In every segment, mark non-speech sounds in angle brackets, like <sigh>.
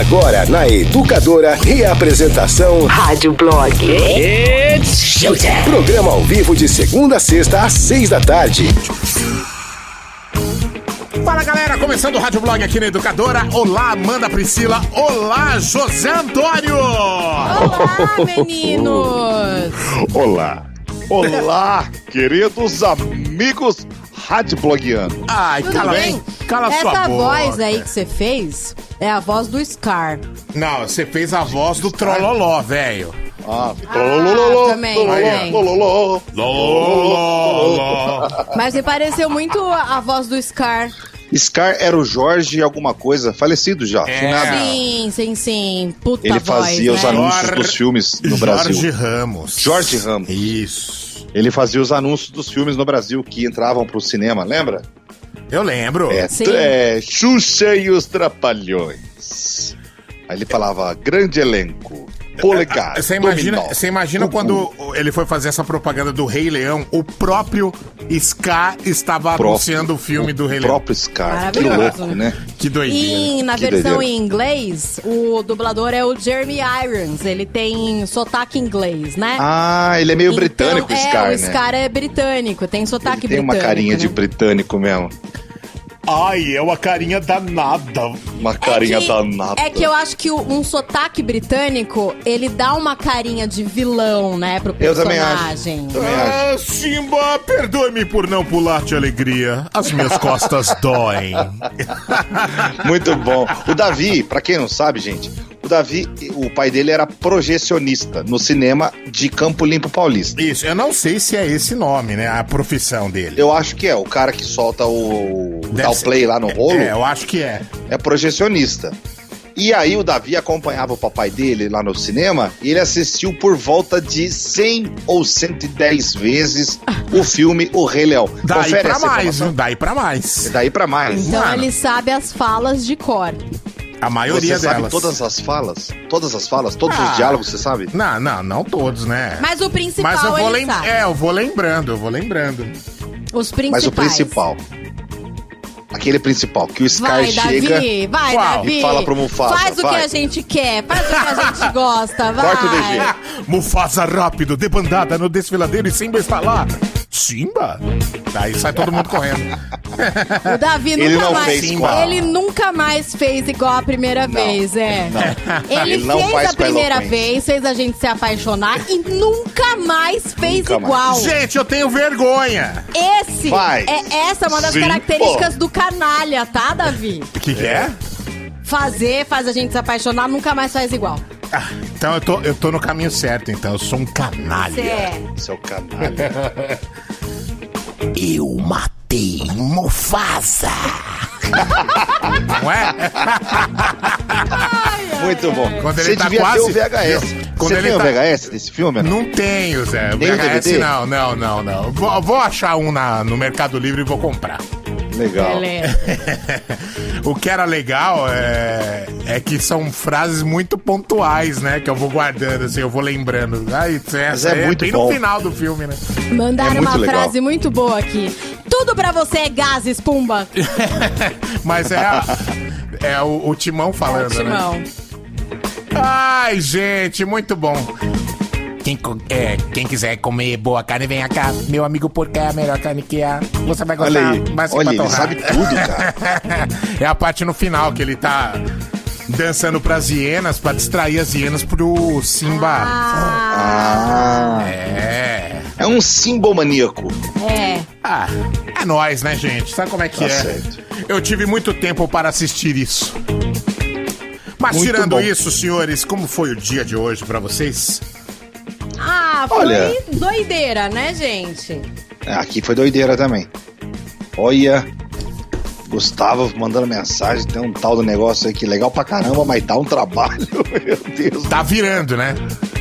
Agora na Educadora, reapresentação Rádio Blog. It's showtime. Programa ao vivo de segunda a sexta às seis da tarde. Fala galera, começando o Rádio Blog aqui na Educadora. Olá, Amanda Priscila. Olá, José Antônio. Olá, meninos! Olá, olá, queridos amigos radioblogianos. Ai, Tudo cala, bem? cala sua Essa boca. voz aí que você fez é a voz do Scar. Não, você fez a voz do Trololó, velho. Ah, Ah, também. Mas me pareceu muito a voz do Scar. Scar era o Jorge alguma coisa, falecido já. É. Sim, sim, sim. Puta Ele voz, fazia os né? anúncios Jorge- dos filmes no Jorge Brasil. Ramos. Jorge Ramos. Isso. Ele fazia os anúncios dos filmes no Brasil que entravam pro cinema, lembra? Eu lembro. É, Sim. é Xuxa e os Trapalhões. Aí ele falava grande elenco, polegar, Você imagina, você imagina quando ele foi fazer essa propaganda do Rei Leão, o próprio Scar estava Próprio- anunciando o filme do Rei o Leão. próprio Scar. Que Maravilhoso. louco, né? Que doideira. E na Que versão doideira. em inglês, o dublador é o Jeremy Irons. Ele tem sotaque inglês, né? Ah, ele é meio Então, britânico, o Scar, é, né? o Scar é britânico, tem sotaque Ele tem britânico. uma carinha de né? britânico mesmo. Ai, é uma carinha danada. Uma carinha é que, danada. É que eu acho que um sotaque britânico, ele dá uma carinha de vilão, né, pro Eu também acho. personagem. Também acho. Ah, Simba, perdoe-me por não pular de alegria. As minhas costas doem. <laughs> Muito bom. O Davi, pra quem não sabe, gente, Davi, o pai dele era projecionista no cinema de Campo Limpo Paulista. Isso, eu não sei se é esse nome, né? A profissão dele. Eu acho que é, o cara que solta o. Deve dá o ser. play lá no rolo É, eu acho que é. é projecionista. E aí o Davi acompanhava o papai dele lá no cinema e ele assistiu por volta de 100 ou 110 vezes o <laughs> filme O Rei Leão. Daí Confere pra mais, viu? Daí pra mais. Daí pra mais. Então Mano. ele sabe as falas de cor. A maioria Você sabe delas. todas as falas? Todas as falas? Todos Ah. os diálogos, você sabe? Não, não, não todos, né? Mas o principal Mas eu vou ele lem... sabe. É, eu vou lembrando, eu vou lembrando. Os principais. Mas o principal. Aquele principal, que o Scar Vai, chega. Davi, vai? Davi. E fala pro Mufasa, Faz o vai. que a gente quer, faz o que a gente <laughs> gosta, vai. Corta o DG. Mufasa rápido, debandada no desfiladeiro e Simba está lá. Simba? Daí sai todo mundo correndo. O Davi Ele nunca não mais. fez com a- Ele nunca mais fez igual a primeira Não, vez, é. Ele, Ele não fez a primeira vez, fez a gente se apaixonar e nunca mais fez Nunca mais. igual. Gente, eu tenho vergonha. Esse Faz. é essa é uma das Sim, características do canalha, tá, Davi? O que, que é? Fazer, faz a gente se apaixonar, nunca mais faz igual. Ah, <laughs> então eu tô, eu tô no caminho certo, então. Eu sou um canalha. Cê é. Seu canalha. <laughs> Eu matei Mufasa. <laughs> Não é? Muito bom. Quando ele Você tá devia quase- ter o VHS. Quando Você ele tem o tá- VHS desse filme? Não. Não tenho, Zé. Nem o VHS, DVD? não, não, não, não. Vou, vou achar um na, no Mercado Livre e vou comprar. Legal. <laughs> O que era legal é, é que são frases muito pontuais, né? Que eu vou guardando, assim, eu vou lembrando. Ai, essa é é, muito bem bom. no final do filme, né? Mandaram É uma legal. frase muito boa aqui. Tudo pra você é gases, pumba. <laughs> Mas é, a- é o, o Timão falando, né? Timão. Ai, gente, muito bom. Quem, é, quem quiser comer boa carne, venha cá. Meu amigo porco é a melhor carne que há. Você vai gostar. Olha aí. Olha, ele sabe tudo, cara. <laughs> é a parte no final que ele tá dançando pras hienas pra distrair as hienas pro Simba. Ah. É. É um simbomaníaco. É. Ah, é nóis, né, gente? Sabe como é que Tá é? certo. Eu tive muito tempo para assistir isso. Mas Muito tirando bom. isso, senhores, como foi o dia de hoje pra vocês? Ah, foi Olha. doideira, né, gente? É, Aqui foi doideira também. Olha. Gustavo mandando mensagem, tem um tal do negócio aí que é legal pra caramba, mas dá um trabalho, <laughs> meu Deus. Tá virando, né?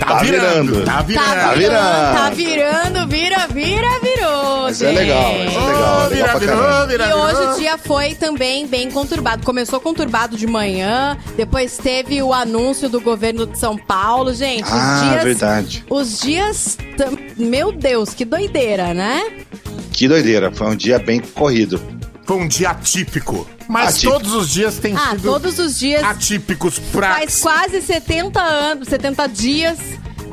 Tá virando. Tá virando. Tá virando, virando. tá virando, vira, vira, virou. Mas é legal, mas é gente. legal, legal vira, virou, vira, E virou. hoje o dia foi também bem conturbado. Começou conturbado de manhã, depois teve o anúncio do governo de São Paulo. Gente, os Ah, dias. verdade. Os dias. Meu Deus, que doideira, né? Que doideira, foi um dia bem corrido. Foi um dia atípico. Mas Atípico. todos os dias têm Ah, sido todos os dias atípicos pra. faz quase 70 anos, 70 dias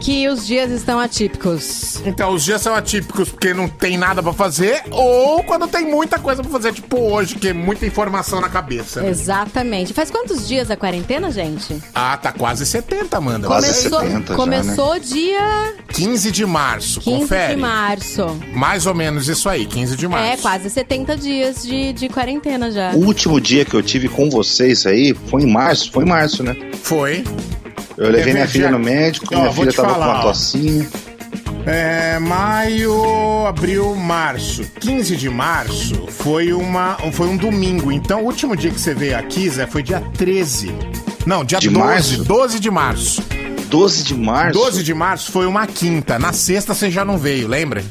que os dias estão atípicos. Então, os dias são atípicos porque não tem nada pra fazer, ou quando tem muita coisa pra fazer, tipo hoje, que é muita informação na cabeça. né? Exatamente. Faz quantos dias a quarentena, gente? Ah, tá quase 70, Amanda. Quase começou 70 já, começou dia 15 de março, 15 confere. de março. Mais ou menos isso aí, 15 de março. É, quase 70 dias de, de quarentena já. O último dia que eu tive com vocês aí foi em março, foi em março, né? Foi. Eu levei minha filha no médico, Ó, minha filha tava falar, com uma ó. tossinha. É, maio, abril, março. 15 de março foi, uma, foi um domingo. Então, o último dia que você veio aqui, Zé, foi dia 13. Não, dia De 12. março? 12 de março. 12 de março. 12 de março foi uma quinta. Na sexta você já não veio, lembra?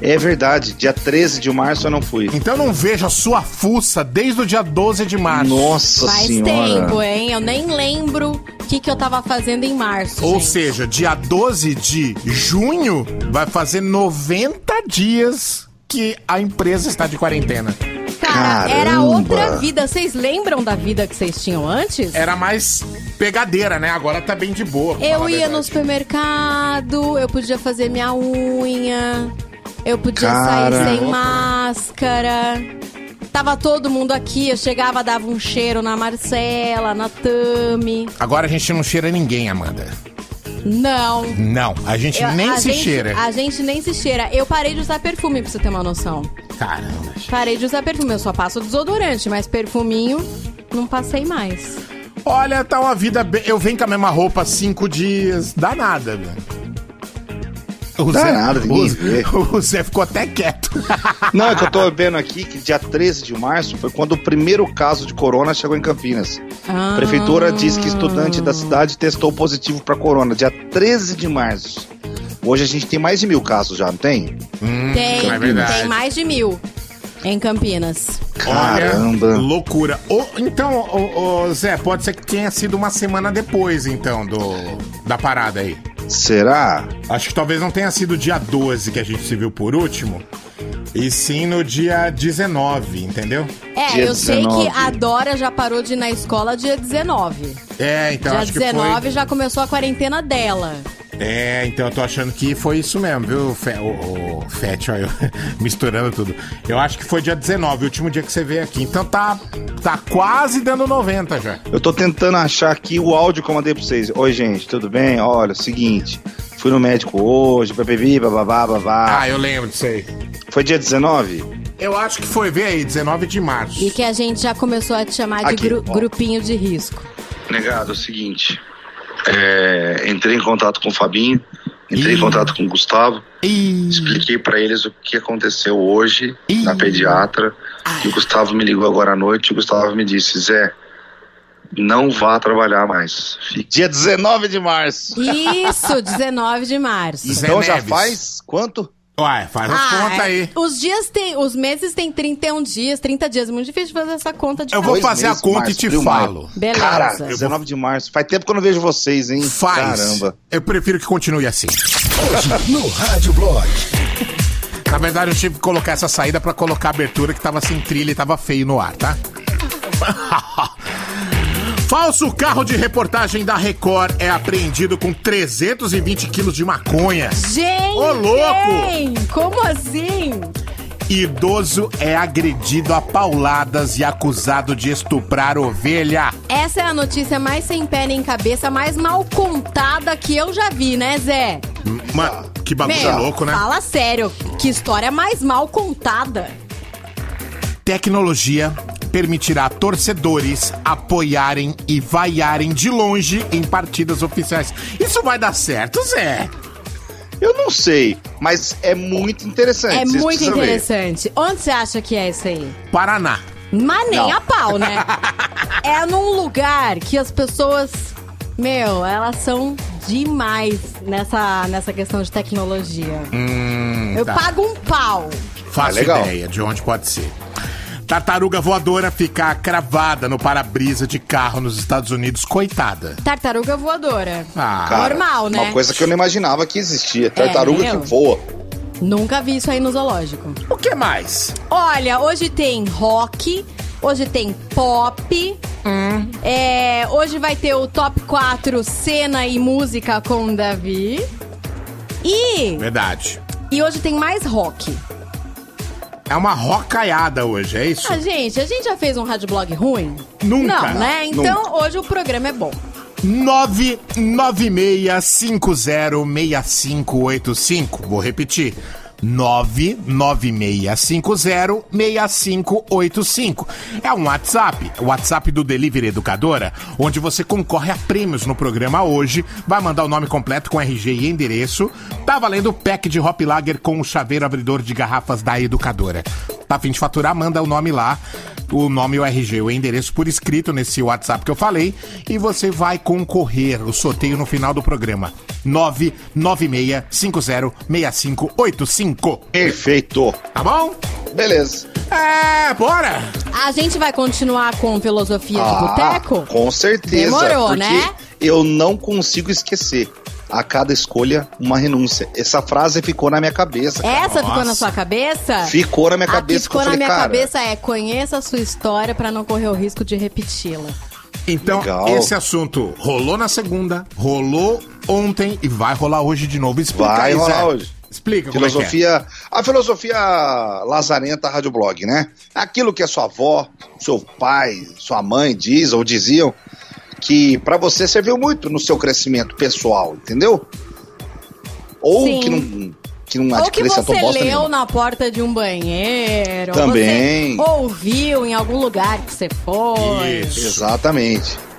É verdade, dia 13 de março eu não fui. Então eu não vejo a sua fuça desde o dia 12 de março. Nossa Faz senhora. tempo, hein? Eu nem lembro o que, que eu tava fazendo em março. Ou gente. seja, dia 12 de junho vai fazer 90 dias que a empresa está de quarentena. Cara, era Caramba. outra vida. Vocês lembram da vida que vocês tinham antes? Era mais pegadeira, né? Agora tá bem de boa. Eu ia no supermercado, eu podia fazer minha unha, eu podia Cara. sair sem máscara. Tava todo mundo aqui, eu chegava, dava um cheiro na Marcela, na Tami. Agora a gente não cheira ninguém, Amanda. Não. Não, a gente Eu- nem a se gente- cheira. A gente nem se cheira. Eu parei de usar perfume, pra você ter uma noção. Caramba. gente. Parei de usar perfume. Eu só passo desodorante, mas perfuminho não passei mais. Olha, tá uma vida bem. Eu venho com a mesma roupa há cinco dias. Dá nada, velho. O Dá nada, ninguém o, vê. <laughs> o Zé ficou até quieto. <laughs> Não, é que eu tô vendo aqui que dia 13 de março foi quando o primeiro caso de corona chegou em Campinas. Ah. A prefeitura diz que estudante da cidade testou positivo pra corona, dia 13 de março. Hoje a gente tem mais de mil casos já, não tem? Tem, é tem mais de mil em Campinas. Caramba. Olha, loucura. Ô, então, ô, ô, Zé, pode ser que tenha sido uma semana depois, então, do da parada aí. Será? Acho que talvez não tenha sido dia 12 que a gente se viu por último. E sim no dia 19, entendeu? É, Dia eu sei 19. que a Dora já parou de ir na escola dia 19. É, então dia acho que 19 foi. já começou a quarentena dela. É, então eu tô achando que foi isso mesmo, viu, Fe... o, o Fete, ó, eu <laughs> misturando tudo. Eu acho que foi dia 19, o último dia que você veio aqui. Então tá, tá quase dando 90 já. Eu tô tentando achar aqui o áudio que eu mandei pra vocês. Oi, gente, tudo bem? Olha, seguinte. Fui no médico hoje, papipi, bababá, babá. Ah, eu lembro disso aí. Foi dia 19? Eu acho que foi, vê aí, 19 de março. E que a gente já começou a te chamar de Aqui, gru- ó. grupinho de risco. Negado, é o seguinte. É, entrei em contato com o Fabinho, entrei Ih. em contato com o Gustavo, Ih, expliquei pra eles o que aconteceu hoje Ih. na pediatra. E o Gustavo me ligou agora à noite e o Gustavo me disse: Zé, não vá trabalhar mais. Fique- Dia 19 de março. Isso, 19 de março. Então já faz quanto? Ué, faz as contas é. aí. Os dias tem, os meses tem 31 dias, 30 dias. Muito difícil fazer essa conta de Eu vou fazer a meses, conta março, e te falo. Beleza. Cara, 19 de março. Faz tempo que eu não vejo vocês, hein? Faz. Caramba. Eu prefiro que continue assim. No Rádio Blog. Na verdade, eu tive que colocar essa saída pra colocar a abertura que tava sem trilha e tava feio no ar, tá? <laughs> Falso carro de reportagem da Record é apreendido com 320 quilos de maconha. Gente! Ô, louco! Como assim? Idoso é agredido a pauladas e acusado de estuprar ovelha. Essa é a notícia mais sem pé nem cabeça, mais mal contada que eu já vi, né, Zé? Mano, que bagulho louco, né? Fala sério, que história mais mal contada. Tecnologia permitirá torcedores apoiarem e vaiarem de longe em partidas oficiais. Isso vai dar certo, Zé? Eu não sei, mas é muito interessante. É vocês muito precisam ver. interessante. Onde você acha que é isso aí? Paraná. Mas nem Não. a pau, né? <laughs> é num lugar que as pessoas, meu, elas são demais nessa, nessa questão de tecnologia. Hum, Eu tá. pago um pau. Faço Ah, legal. ideia de onde pode ser. Tartaruga voadora fica cravada no para-brisa de carro nos Estados Unidos. Coitada. Tartaruga voadora. Ah, Cara, Normal, né? Uma coisa que eu não imaginava que existia. Tartaruga meu. que voa. Nunca vi isso aí no zoológico. O que mais? Olha, hoje tem rock, hoje tem pop. É, hoje vai ter o top 4 cena e música com o Davi. E, Verdade. e hoje tem mais rock. É uma rocaiada hoje, é isso? Ah, gente, a gente já fez um rádio blog ruim? Nunca. Não, né? Então hoje o programa é bom. 996506585. Vou repetir. 996506585. É um WhatsApp, o WhatsApp do Delivery Educadora, onde você concorre a prêmios no programa hoje. Vai mandar o nome completo com RG e endereço. Tá valendo o pack de Hop Lager com o chaveiro abridor de garrafas da Educadora. Tá a fim de faturar? Manda o nome lá. O nome, o RG, o endereço por escrito nesse WhatsApp que eu falei. E você vai concorrer o sorteio no final do programa. 996506585. Perfeito. Tá bom? Beleza. É, bora! A gente vai continuar com filosofia de Ah, boteco? com certeza. Demorou, porque né? eu não consigo esquecer. A cada escolha, uma renúncia. Essa frase ficou na minha cabeça. cara. Essa ficou na Nossa. sua cabeça? Ficou na minha A cabeça. ficou que na falei, minha cara, cabeça é conheça a sua história pra não correr o risco de repeti-la. Então, Legal. esse assunto rolou na segunda, rolou ontem e vai rolar hoje de novo. Explica Vai aí, rolar Zé. hoje. Explica como é que Filosofia. A filosofia lazarenta rádio blog, né? Aquilo que a sua avó, seu pai, sua mãe diz ou diziam que pra você serviu muito no seu crescimento pessoal, entendeu? Ou Sim. que não, que não Ou que você leu nenhuma. na porta de um banheiro. ou Também. Você ouviu em algum lugar que você foi. Isso. Exatamente. é.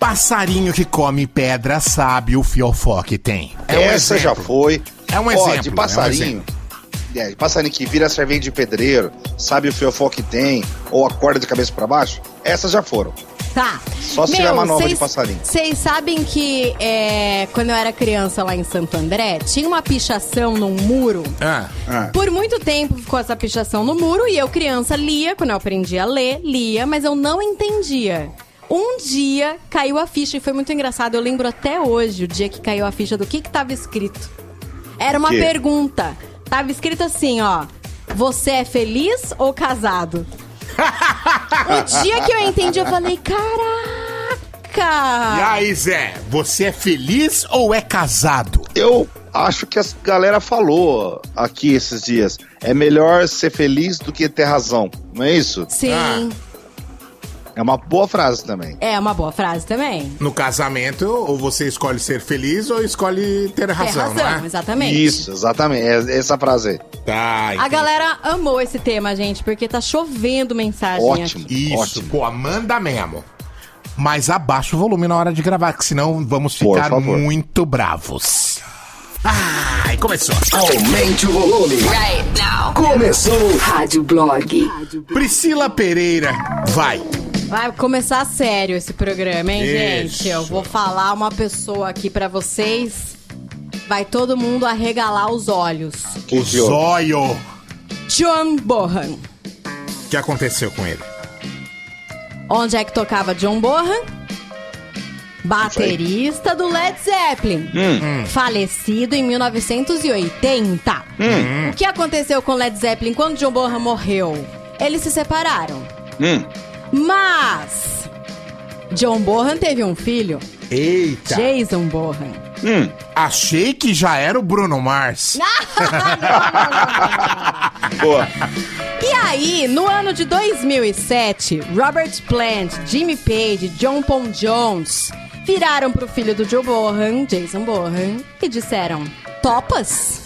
Passarinho que come pedra sabe o fiofó que tem. É um Essa já foi. É um Ó, exemplo, de é um passarinho. É, de passarinho que vira servente de pedreiro, sabe o fiofó que tem, ou acorda de cabeça pra baixo. Essas já foram. Tá. Só se tiver uma nova de passarinho. Vocês sabem que é, quando eu era criança lá em Santo André, tinha uma pichação num muro. Ah, Ah. Por muito tempo ficou essa pichação no muro e eu, criança, lia. Quando eu aprendi a ler, lia, mas eu não entendia. Um dia caiu a ficha e foi muito engraçado. Eu lembro até hoje o dia que caiu a ficha do que que tava escrito. Era uma pergunta. Tava escrito assim, ó. Você é feliz ou casado? <laughs> o dia que eu entendi, eu falei, E caraca! aí, Zé, você é feliz ou é casado? Eu acho que a galera falou aqui esses dias. É melhor ser feliz do que ter razão. Não é isso? Sim, Ah. É uma boa frase também. é uma boa frase também. No casamento, ou você escolhe ser feliz ou escolhe ter razão, Tem razão, não é? exatamente. Isso, exatamente. É essa frase aí. Tá, A entendi. galera amou esse tema, gente, porque tá chovendo mensagem Ótimo. aqui. Isso, Ótimo. pô, manda mesmo. Mas abaixa o volume na hora de gravar, que senão vamos ficar muito bravos. Ai, começou. Aumente o volume. Right now. Começou. Rádio Blog. Priscila Pereira, vai. Vai começar sério esse programa, hein, Isso. gente? Eu vou falar uma pessoa aqui pra vocês. Vai todo mundo arregalar os olhos. Que O zóio. O John Bohan. que aconteceu com ele? Onde é que tocava John Bohan? Baterista do Led Zeppelin. Falecido em 1980. O que aconteceu com Led Zeppelin quando John Bohan morreu? Eles se separaram. Hum, Mas John Bohan teve um filho, Eita. Jason Bohan. hum. Achei que já era o Bruno Mars. <laughs> Boa. E aí, no ano de 2007, Robert Plant, Jimmy Page, John Paul Jones viraram pro filho do Joe Bohan, Jason Bohan, e disseram: Topas?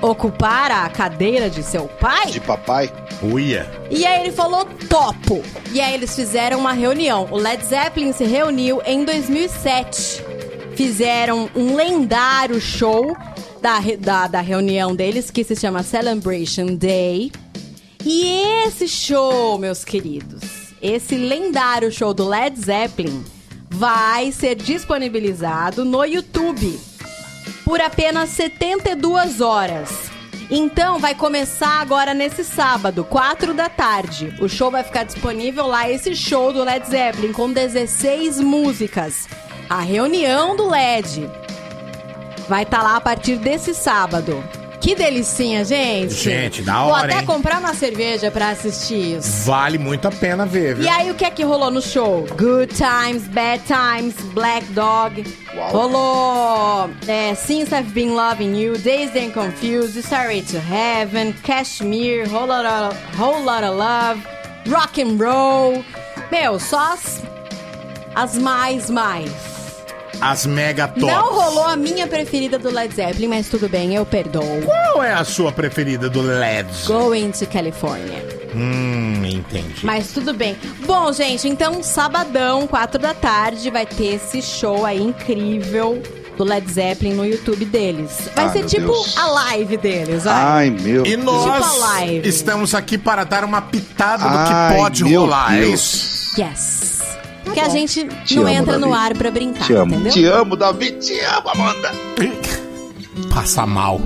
Ocupar a cadeira de seu pai? De papai. Uia. E aí ele falou topo. E aí eles fizeram uma reunião. O Led Zeppelin se reuniu em 2007. Fizeram um lendário show da, da, da reunião deles, que se chama Celebration Day. E esse show, meus queridos, esse lendário show do Led Zeppelin vai ser disponibilizado no YouTube por apenas 72 horas. Então vai começar agora nesse sábado, 4 da tarde. O show vai ficar disponível lá, esse show do Led Zeppelin, com 16 músicas. A reunião do LED vai estar lá a partir desse sábado. Que delicinha, gente. Gente, da Vou hora, até hein? comprar uma cerveja pra assistir isso. Vale muito a pena ver, viu? E aí, o que é que rolou no show? Good Times, Bad Times, Black Dog. Uau. Rolou é, Since I've Been Loving You, Dazed and Confused, Starry to Heaven, Cashmere, Whole Lot of, Whole Lot of Love, Rock and Roll. Meu, só as, as mais, mais. As mega tops. Não rolou a minha preferida do Led Zeppelin, mas tudo bem, eu perdoo. Qual é a sua preferida do LED? Going to California. Hum, entendi. Mas tudo bem. Bom, gente, então sabadão, 4 da tarde, vai ter esse show aí incrível do Led Zeppelin no YouTube deles. Vai Ah, ser tipo Deus. a live deles, vai. Ai, meu E Deus. nós Tipo a live. estamos aqui para dar uma pitada do que Ai, pode rolar, é Deus. isso? Yes. Porque a gente Te não amo, entra no Davi. ar pra brincar, Te amo, entendeu? te amo, Davi, te amo, Amanda. Passa mal.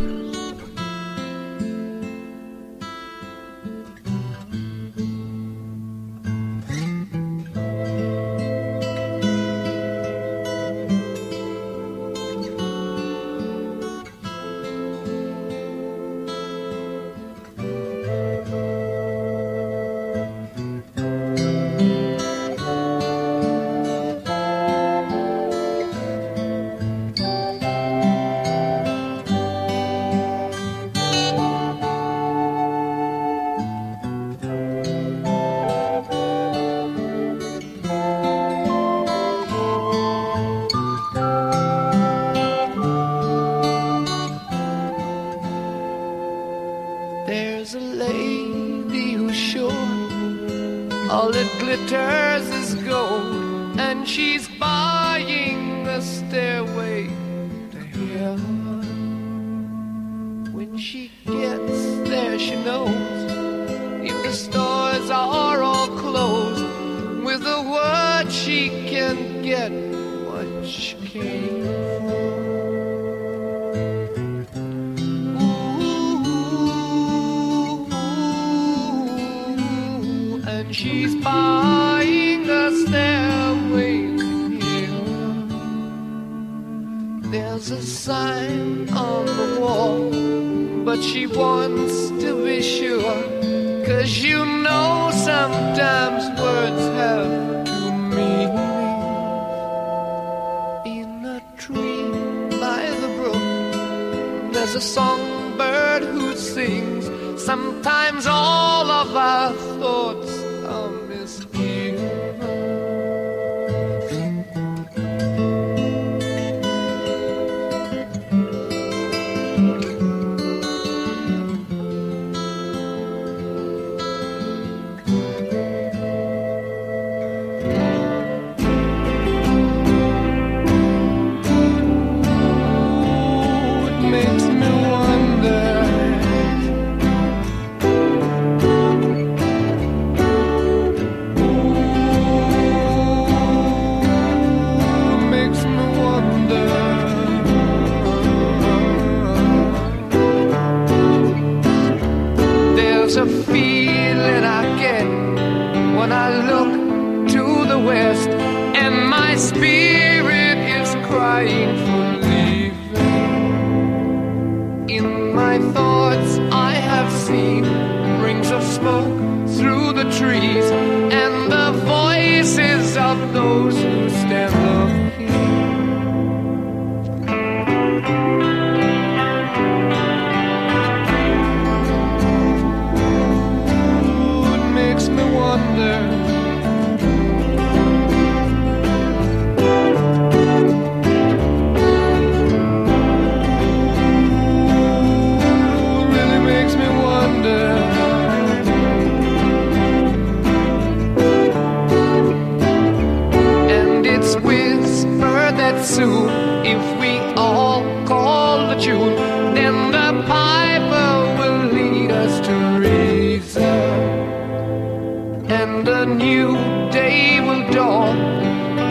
New day will dawn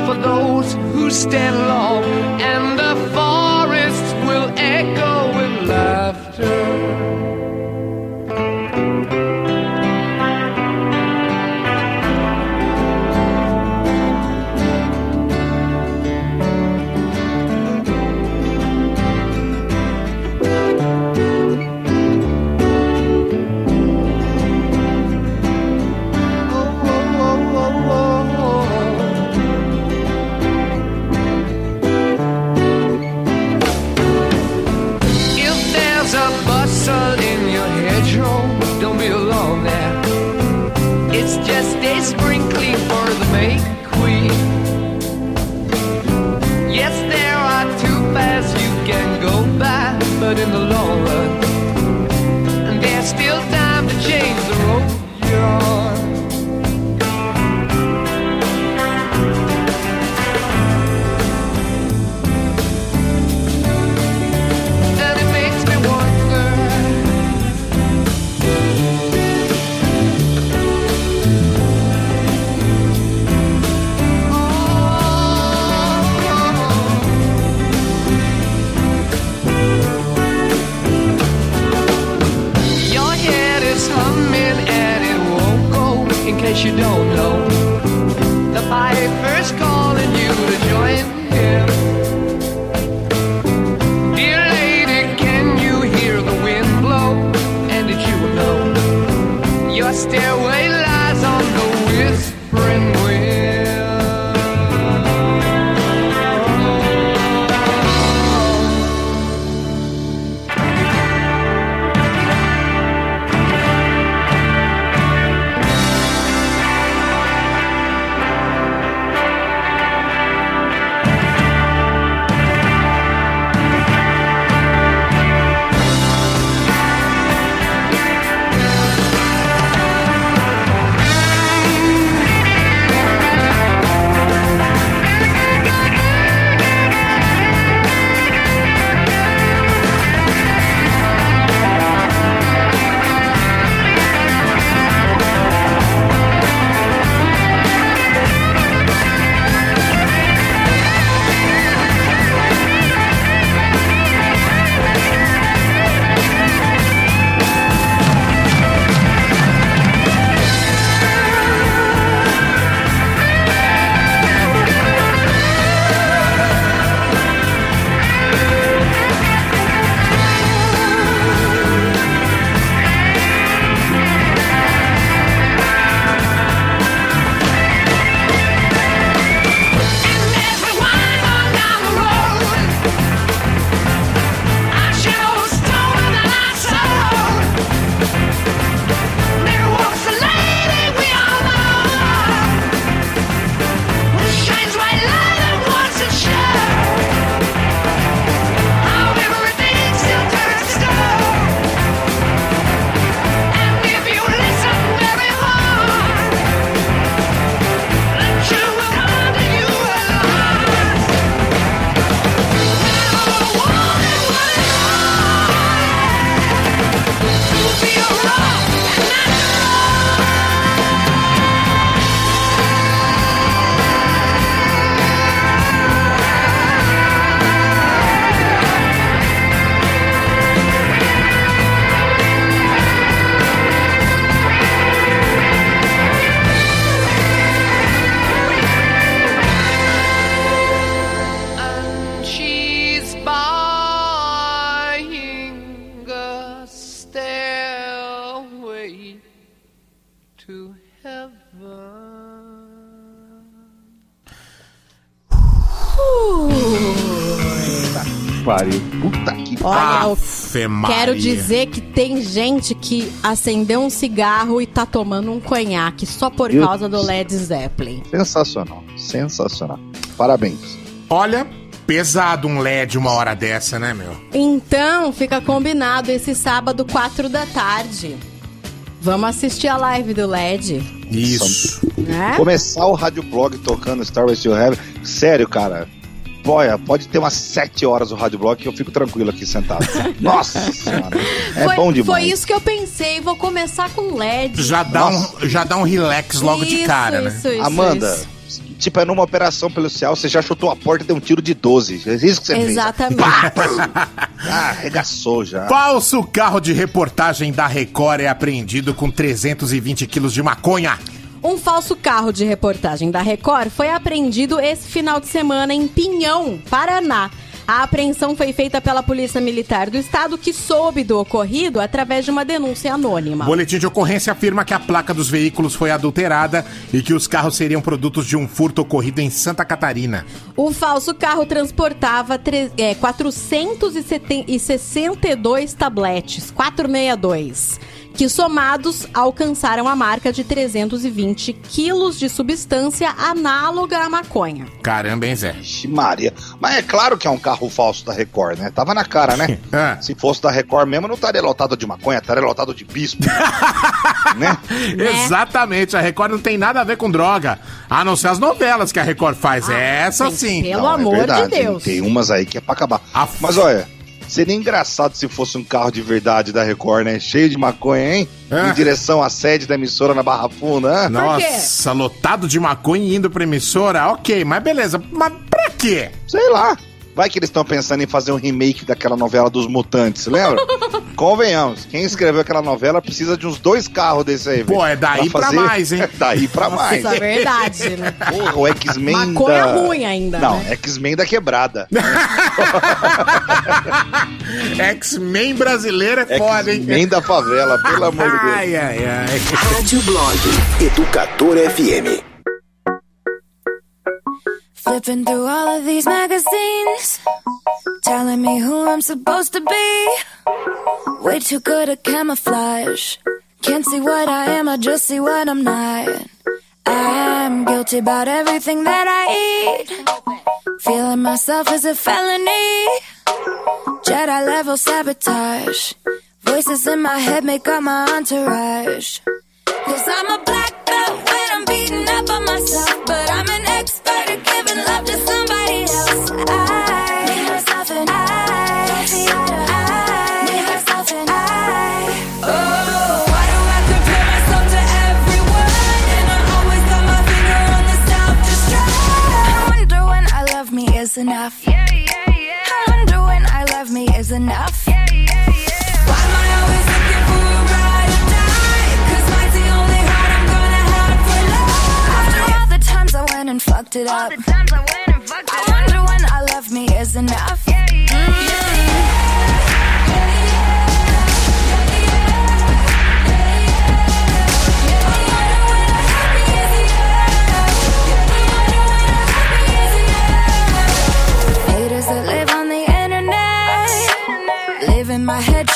for those who stand long, and the forests will echo with laughter. Afe Maria. quero dizer que tem gente que acendeu um cigarro e tá tomando um conhaque só por Meu causa do Deus. Led Zeppelin. Sensacional, sensacional. Parabéns. Olha, pesado um LED uma hora dessa, né, meu? Então, fica combinado esse sábado, 4 da tarde. Vamos assistir a live do LED, Isso. né? Começar o rádio blog tocando Star Wars You Have. Sério, cara. Olha, pode ter umas sete horas o rádio blog que eu fico tranquilo aqui sentado. <laughs> Nossa senhora. É foi, bom demais. Foi isso que eu pensei, vou começar com LED. Já dá, um, já dá um relax logo de Isso, cara, né? isso, isso, Amanda, isso. tipo, é numa operação policial, você já chutou a porta e deu um tiro de 12. É isso que você Exatamente. fez. Ah, <laughs> arregaçou já. Falso carro de reportagem da Record é apreendido com 320 quilos de maconha. Um falso carro de reportagem da Record foi apreendido esse final de semana em Pinhão, Paraná. A apreensão foi feita pela Polícia Militar do Estado, que soube do ocorrido através de uma denúncia anônima. Boletim de ocorrência afirma que a placa dos veículos foi adulterada e que os carros seriam produtos de um furto ocorrido em Santa Catarina. O falso carro transportava é, 462 tabletes, 462, que somados alcançaram a marca de 320 quilos de substância análoga à maconha. Caramba, hein, Zé? Vixe, Maria. Mas é claro que é um carro falso da Record, né? Tava na cara, né? É. <laughs> Se fosse da Record mesmo, não estaria lotado de maconha, estaria lotado de bispo. <laughs> né? Exatamente, a Record não tem nada a ver com droga, a não ser as novelas que a Record faz. Essa tem- sim. Pelo Não, é amor verdade, de Deus. Tem umas aí que é pra acabar. A- Mas olha, seria engraçado se fosse um carro de verdade da Record, né? Cheio de maconha, hein? É. Em direção à sede da emissora na Barra Funda, né? Nossa, lotado de maconha e indo pra emissora? Ok, mas beleza. Mas pra quê? Sei lá. Vai que eles estão pensando em fazer um remake daquela novela dos Mutantes, lembra? <laughs> Convenhamos, quem escreveu aquela novela precisa de uns dois carros desse aí, Pô, é daí pra mais, hein? <laughs> É daí pra mais. Isso é verdade, né? Porra, o X-Men Maconha da... ruim ainda, Não, né? X-Men da quebrada. <laughs> X-Men brasileiro é foda, hein? X-Men da favela, pelo amor de Deus. Ai, ai, ai. Rádio Blog Educador FM. Flipping through all of these magazines, telling me who I'm supposed to be. Way too good at camouflage. Can't see what I am, I just see what I'm not. I'm guilty about everything that I eat. Feeling myself is a felony. Jedi level sabotage. Voices in my head make up my entourage. Cause I'm a black belt when I'm beating up on myself. But enough. Yeah, yeah, yeah. I wonder when I love me is enough. Yeah, yeah, yeah. Why am I always looking for a ride or die? 'Cause mine's the only heart I'm gonna have for love. After all the times I went and fucked it up. I wonder when I love me is enough.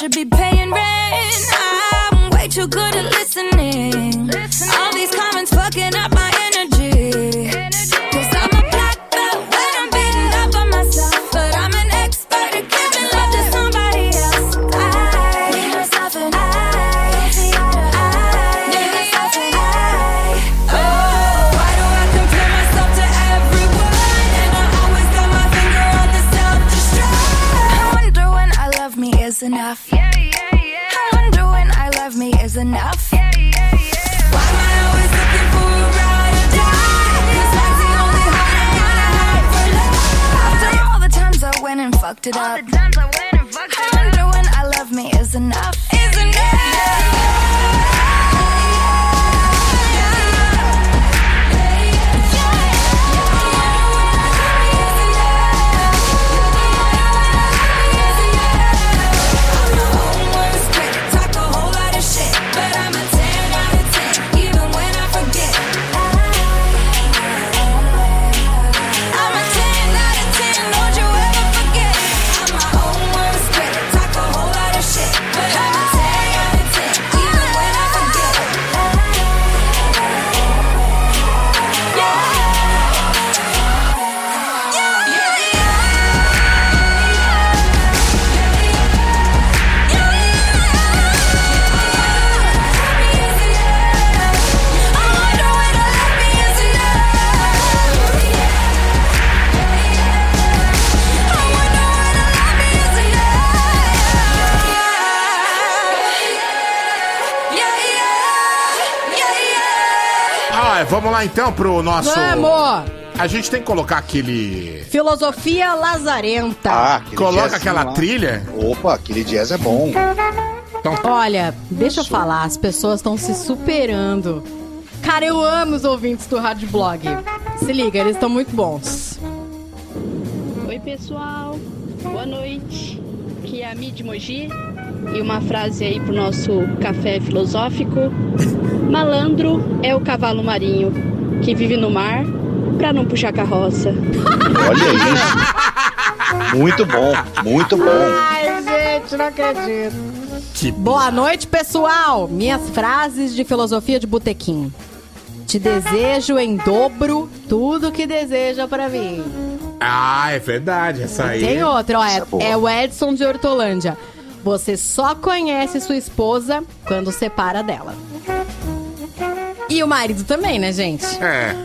Should be paying rent. I'm way too good at listening. All these comments fucking up it up. Vamos lá então pro nosso. Vamos! A gente tem que colocar aquele. Filosofia lazarenta. Ah, aquele Coloca aquela lá. trilha. Opa, aquele jazz é bom. Olha, deixa eu falar, as pessoas estão se superando. Cara, eu amo os ouvintes do Rádio Blog. Se liga, eles estão muito bons. Oi, pessoal. Boa noite. Aqui é a Mid Mogi. E uma frase aí pro nosso café filosófico. Malandro é o cavalo marinho que vive no mar pra não puxar carroça. Olha isso. Muito bom, muito bom. Ai, gente, não acredito. Que Boa noite, pessoal. Minhas frases de filosofia de botequim. Te desejo em dobro tudo que deseja pra mim. Ah, é verdade, essa aí. Tem outra, ó, é, é é o Edson de Hortolândia. Você só conhece sua esposa quando separa dela. E o marido também, né, gente? É.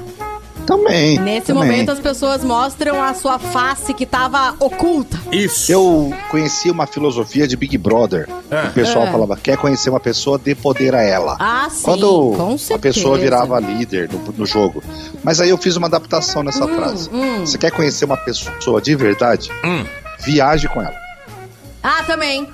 Também. Nesse também. momento as pessoas mostram a sua face que tava oculta. Isso. Eu conheci uma filosofia de Big Brother. Ah. O pessoal Ah. falava, quer conhecer uma pessoa, dê poder a ela. Ah, sim, Quando com a certeza. pessoa virava líder no, no jogo. Mas aí eu fiz uma adaptação nessa Hum, frase. hum. Você quer conhecer uma pessoa de verdade? Hum. Viaje com ela. Ah, também.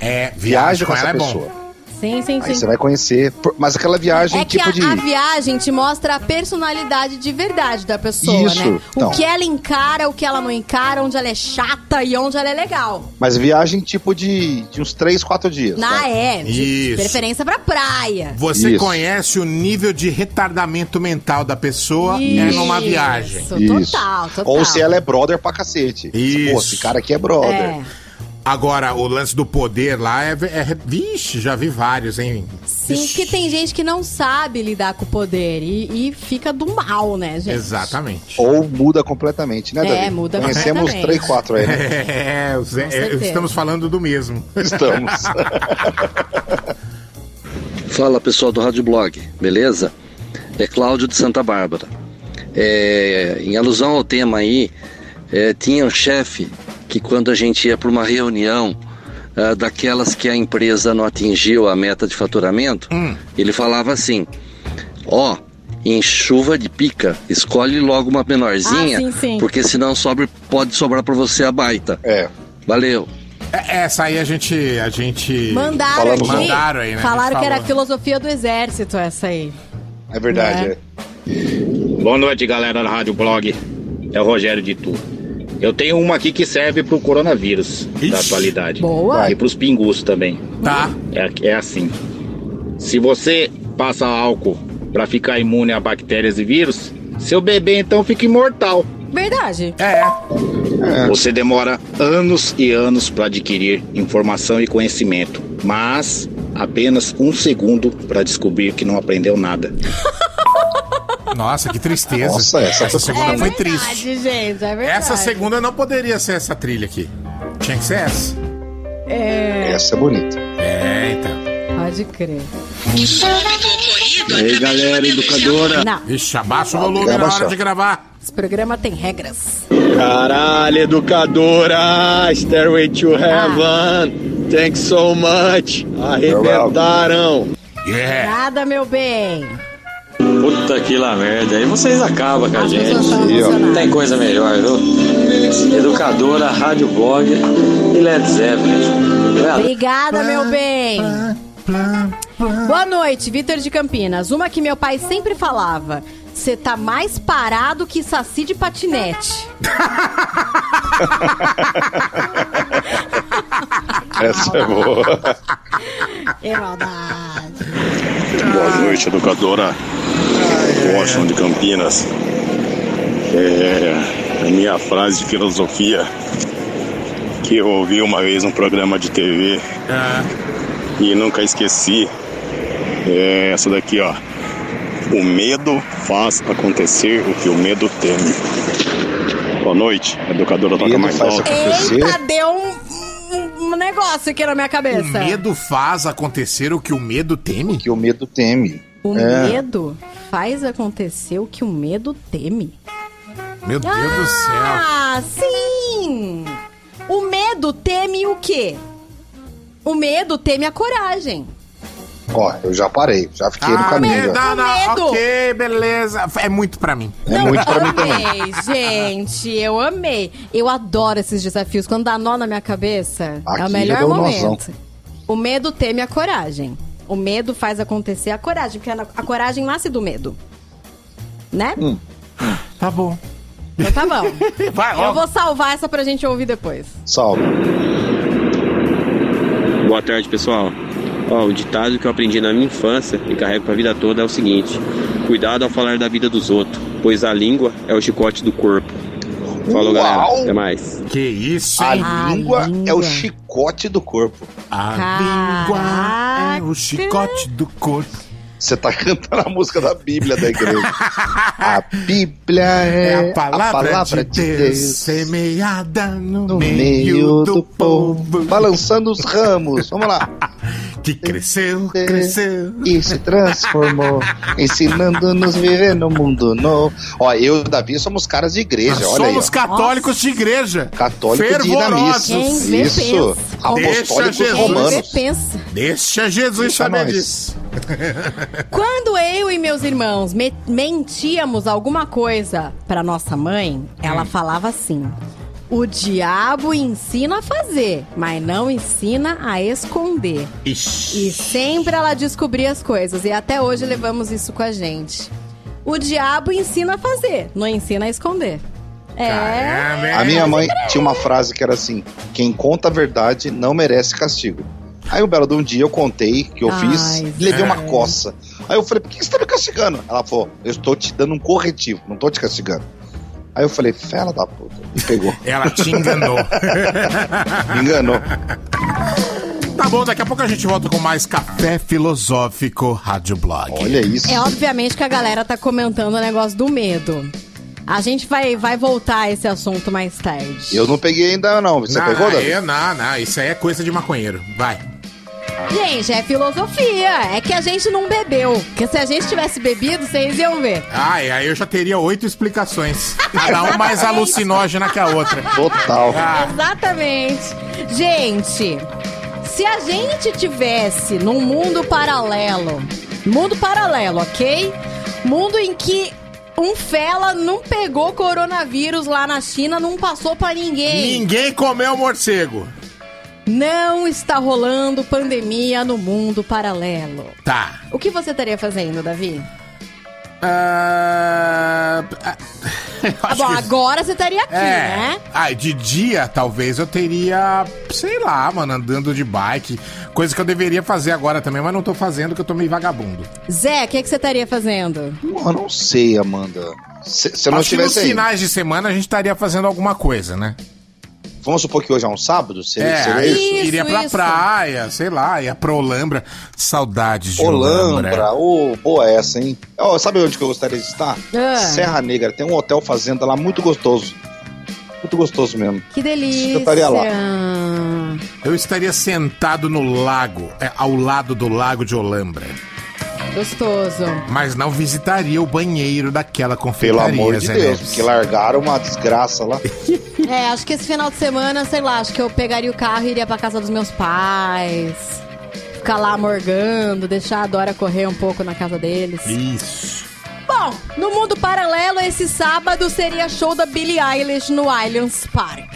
É, Viaje com, ela essa é bom. pessoa. Sim, sim, Aí sim. você vai conhecer. Mas aquela viagem É que tipo a, de. a viagem te mostra a personalidade de verdade da pessoa, Isso, né? O então. que ela encara, o que ela não encara, onde ela é chata e onde ela é legal. Mas viagem tipo de, de uns 3, 4 dias. Na vai. é, de Isso. preferência pra praia. Você Isso. conhece o nível de retardamento mental da pessoa é numa viagem. Isso, Isso. total, total. Ou se ela é brother pra cacete. Isso. Pô, esse cara aqui é brother. É. Agora, o lance do poder lá é, é. Vixe, já vi vários, hein? Sim, Vixe. porque tem gente que não sabe lidar com o poder e, e fica do mal, né, gente? Exatamente. Ou muda completamente, né, É, Davi? muda Conhecemos completamente. 3, 4 aí, né? <laughs> É, é, estamos falando do mesmo. Estamos. <laughs> Fala pessoal do Rádio Blog, beleza? É Cláudio de Santa Bárbara. É, em alusão ao tema aí, é, tinha um chefe que quando a gente ia para uma reunião ah, daquelas que a empresa não atingiu a meta de faturamento, ele falava assim: ó, em chuva de pica, escolhe logo uma menorzinha, Ah, sim, sim. porque senão sobre, pode sobrar para você a baita. É. Valeu. É, Essa aí a gente. A gente. Mandaram Falamos aqui. Mandaram aí, né? Falaram que era a filosofia do exército, essa aí. É verdade, Né? é. Boa noite, galera da Rádio Blog. É o Rogério de Tu. Eu tenho uma aqui que serve pro coronavírus Ixi. da atualidade. Boa. E pros pingus também. Tá. É, é assim. Se você passa álcool pra ficar imune a bactérias e vírus, seu bebê então fica imortal. Verdade. É. Você demora anos e anos para adquirir informação e conhecimento, mas apenas um segundo para descobrir que não aprendeu nada. <laughs> Nossa, que tristeza. Nossa, essa foi- segunda é foi verdade, triste. gente, é verdade. Essa segunda não poderia ser essa trilha aqui. Tinha que ser essa. Essa é bonita. É, então. Pode crer. E aí galera educadora. Não, Vixe, abaixa o volume na hora de gravar. esse programa tem regras. Caralho, educadora! Stairway to Heaven! Thanks so much! Arrebentaram! Yeah. Nada, meu bem. Puta que lá merda. Aí vocês acabam com a gente. emocionadas. Tem coisa melhor, viu? Educadora, rádio blog e Led Zeppelin. Obrigada, meu bem. Boa noite, Vitor de Campinas. Uma que meu pai sempre falava. Você tá mais parado que saci de patinete. <laughs> Essa é boa. Que maldade. Boa noite, educadora. Washington de Campinas. É a minha frase de filosofia que eu ouvi uma vez num programa de TV Ah, e nunca esqueci. É essa daqui, ó. O medo faz acontecer o que o medo teme. Boa noite, educadora toca mais alto. Eita, deu um, um- negócio aqui na minha o cabeça. medo faz acontecer o que o medo teme? Que o medo teme. O É. medo faz acontecer o que o medo teme. Meu Deus do céu. Ah, sim! O medo teme o quê? O medo teme a coragem. Ó, eu já parei, já fiquei no Ah, caminho. não, já. não, medo. ok, beleza. É muito pra mim. É muito pra mim também. Amei, gente, eu amei. Eu adoro esses desafios. Quando dá nó na minha cabeça, é Aqui o já melhor momento. nozão. O medo teme a coragem. O medo faz acontecer a coragem, porque a a coragem nasce do medo. Né? Hum. Tá bom. Então tá bom. <laughs> Vai, Eu vou salvar essa pra gente ouvir depois. Salve. Boa tarde, pessoal. Ó, o ditado que eu aprendi na minha infância e carrego pra vida toda é o seguinte: cuidado ao falar da vida dos outros, pois a língua é o chicote do corpo. Falou, galera. Uau! Até mais. Que isso, A hein? língua, é o língua. chicote do corpo. A língua é o chicote do corpo. Você tá <laughs> cantando a música da Bíblia da igreja. a Bíblia é, É a palavra, de Deus, semeada no, no meio, meio do, do povo. povo, balançando os ramos. Vamos lá. <laughs> Que cresceu, cresceu. E se transformou, ensinando-nos viver no mundo novo. Ó, eu e o Davi somos caras de igreja, Nós olha aí. somos ó. católicos de igreja. Católico de missa. Quem vê, Isso. pensa. Deixa Apostólicos Jesus. Romanos. Deixa Jesus Deixa saber nós. disso. <laughs> Quando eu e meus irmãos me- mentíamos alguma coisa pra nossa mãe, ela falava assim: O diabo ensina a fazer, mas não ensina a esconder. Ixi. E sempre ela descobria as coisas, e até hoje levamos isso com a gente. O diabo ensina a fazer, não ensina a esconder. É. Caramba, hein? A minha mãe tinha uma frase que era assim: quem conta a verdade não merece castigo. Aí um belo de um dia eu contei que eu Ai, fiz, levei uma Zé. coça. Aí eu falei, por que você tá me castigando? Ela falou, eu estou te dando um corretivo, não tô te castigando. Aí eu falei, fela da puta. Me pegou. <laughs> Ela te enganou. Me enganou. tá bom, daqui a pouco a gente volta com mais Café Filosófico Rádio Blog. Olha isso. É obviamente que a galera tá comentando o negócio do medo. A gente vai, vai voltar a esse assunto mais tarde. Eu não peguei ainda não. Você não, pegou, Davi? é, não, não, isso aí é coisa de maconheiro. Vai. Gente, é filosofia. É que a gente não bebeu. Porque se a gente tivesse bebido, vocês iam ver. Ah, e aí eu já teria oito explicações. Cada um mais alucinógena que a outra. Total. Ah, Exatamente. Gente, se a gente tivesse num mundo paralelo, mundo paralelo, ok? Mundo em que um fela não pegou coronavírus lá na China, não passou pra ninguém. ninguém comeu morcego. Não está rolando pandemia no mundo paralelo. Tá. O que você estaria fazendo, Davi? Ah, ah, <laughs> Ah, bom, que- agora você estaria aqui, É. né? Ah, de dia, talvez eu teria, sei lá, mano, andando de bike. Coisa que eu deveria fazer agora também, mas não tô fazendo, que eu tô meio vagabundo. Zé, o que, que você estaria fazendo? Eu não sei, Amanda. Se, se eu não Acho que nos aí. finais de semana a gente estaria fazendo alguma coisa, né? Vamos supor que hoje é um sábado? Seria, é, seria aí isso? iria pra isso. praia, sei lá, ia pra Olambra. Saudades de Olambra. Olambra, ô, boa essa, hein? Ó, sabe onde que eu gostaria de estar? Ah. Serra Negra, tem um hotel fazenda lá muito gostoso. Muito gostoso mesmo. Que delícia. Eu estaria lá. Eu estaria sentado no lago, é, ao lado do lago de Olambra. Gostoso. Mas não visitaria o banheiro daquela Pelo confeitaria, amor de Zé Deus, Neves. porque largaram uma desgraça lá. <laughs> É, acho que esse final de semana, sei lá, acho que eu pegaria o carro e iria pra casa dos meus pais. Ficar lá morgando, deixar a Dora correr um pouco na casa deles. Isso. Bom, no mundo paralelo, esse sábado seria show da Billie Eilish no Islands Park.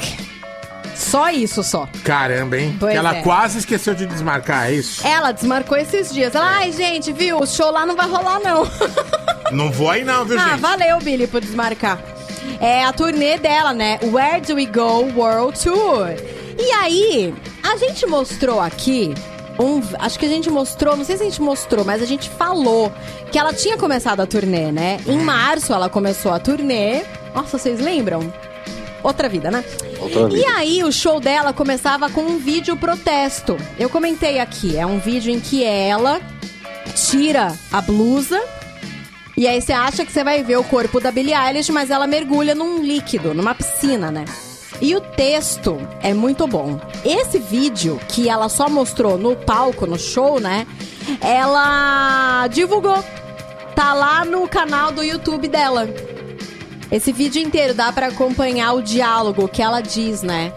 Só isso, só. Caramba, hein? Pois ela é. quase esqueceu de desmarcar, é isso? Ela desmarcou esses dias. Ela, ai, gente, viu? O show lá não vai rolar, não. <laughs> Não vou aí não, viu, ah, gente? valeu, Billy, por desmarcar. É a turnê dela, né? Where Do We Go World Tour. E aí, a gente mostrou aqui. Um, acho que a gente mostrou, não sei se a gente mostrou, mas a gente falou que ela tinha começado a turnê, né? Em março ela começou a turnê. Nossa, vocês lembram? Outra vida, né? Outra vida. E aí, o show dela começava com um vídeo protesto. Eu comentei aqui, é um vídeo em que ela tira a blusa e aí você acha que você vai ver o corpo da Billie Eilish, mas ela mergulha num líquido, numa piscina, né? E o texto é muito bom. Esse vídeo que ela só mostrou no palco, no show, né? Ela divulgou. Tá lá no canal do YouTube dela. Esse vídeo inteiro dá pra acompanhar o diálogo que ela diz, né?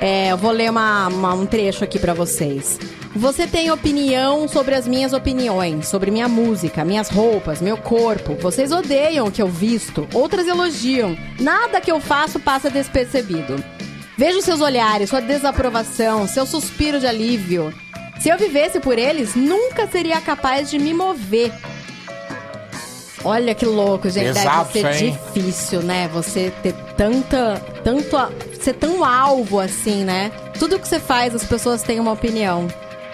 É, eu vou ler uma- uma- um trecho aqui pra vocês. Você tem opinião sobre as minhas opiniões, sobre minha música, minhas roupas, meu corpo. Vocês odeiam o que eu visto, outras elogiam. Nada que eu faço passa despercebido. Vejo seus olhares, sua desaprovação, seu suspiro de alívio. Se eu vivesse por eles, nunca seria capaz de me mover. Olha que louco, gente. Pesado Deve ser hein? difícil, né? Você ter tanta. tanto. a- ser tão alvo assim, né? Tudo que você faz, as pessoas têm uma opinião.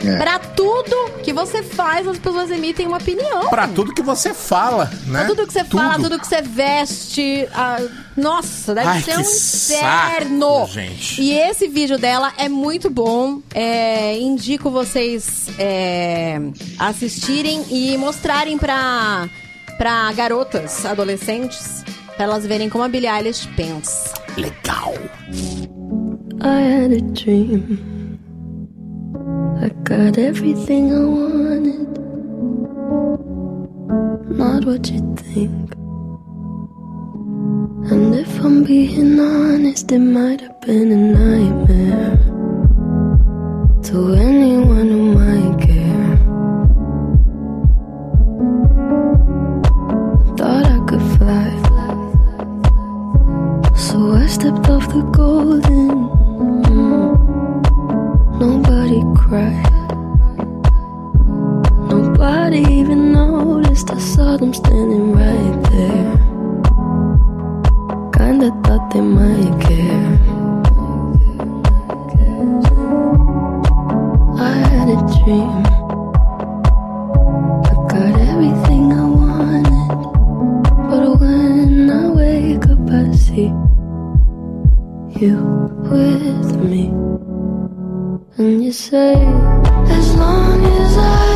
É. Pra tudo que você faz, as pessoas emitem uma opinião. Pra tudo que você fala, né? Pra tudo que você Tudo. fala, tudo que você veste. ah, nossa, deve Ai, ser um inferno. saco, gente. E esse vídeo dela é muito bom. É, indico vocês é, assistirem e mostrarem pra, pra garotas, adolescentes, pra elas verem como a Billie Eilish pensa. Legal. I had a dream. I got everything I wanted. Not what you think. And if I'm being honest, it might have been a nightmare. To anyone who might I stepped off the golden. Nobody cried. Nobody even noticed. I saw them standing right there. Kinda thought they might care. I had a dream. I got everything I wanted. But when I wake up, I see you with me. And you say, as long as I'm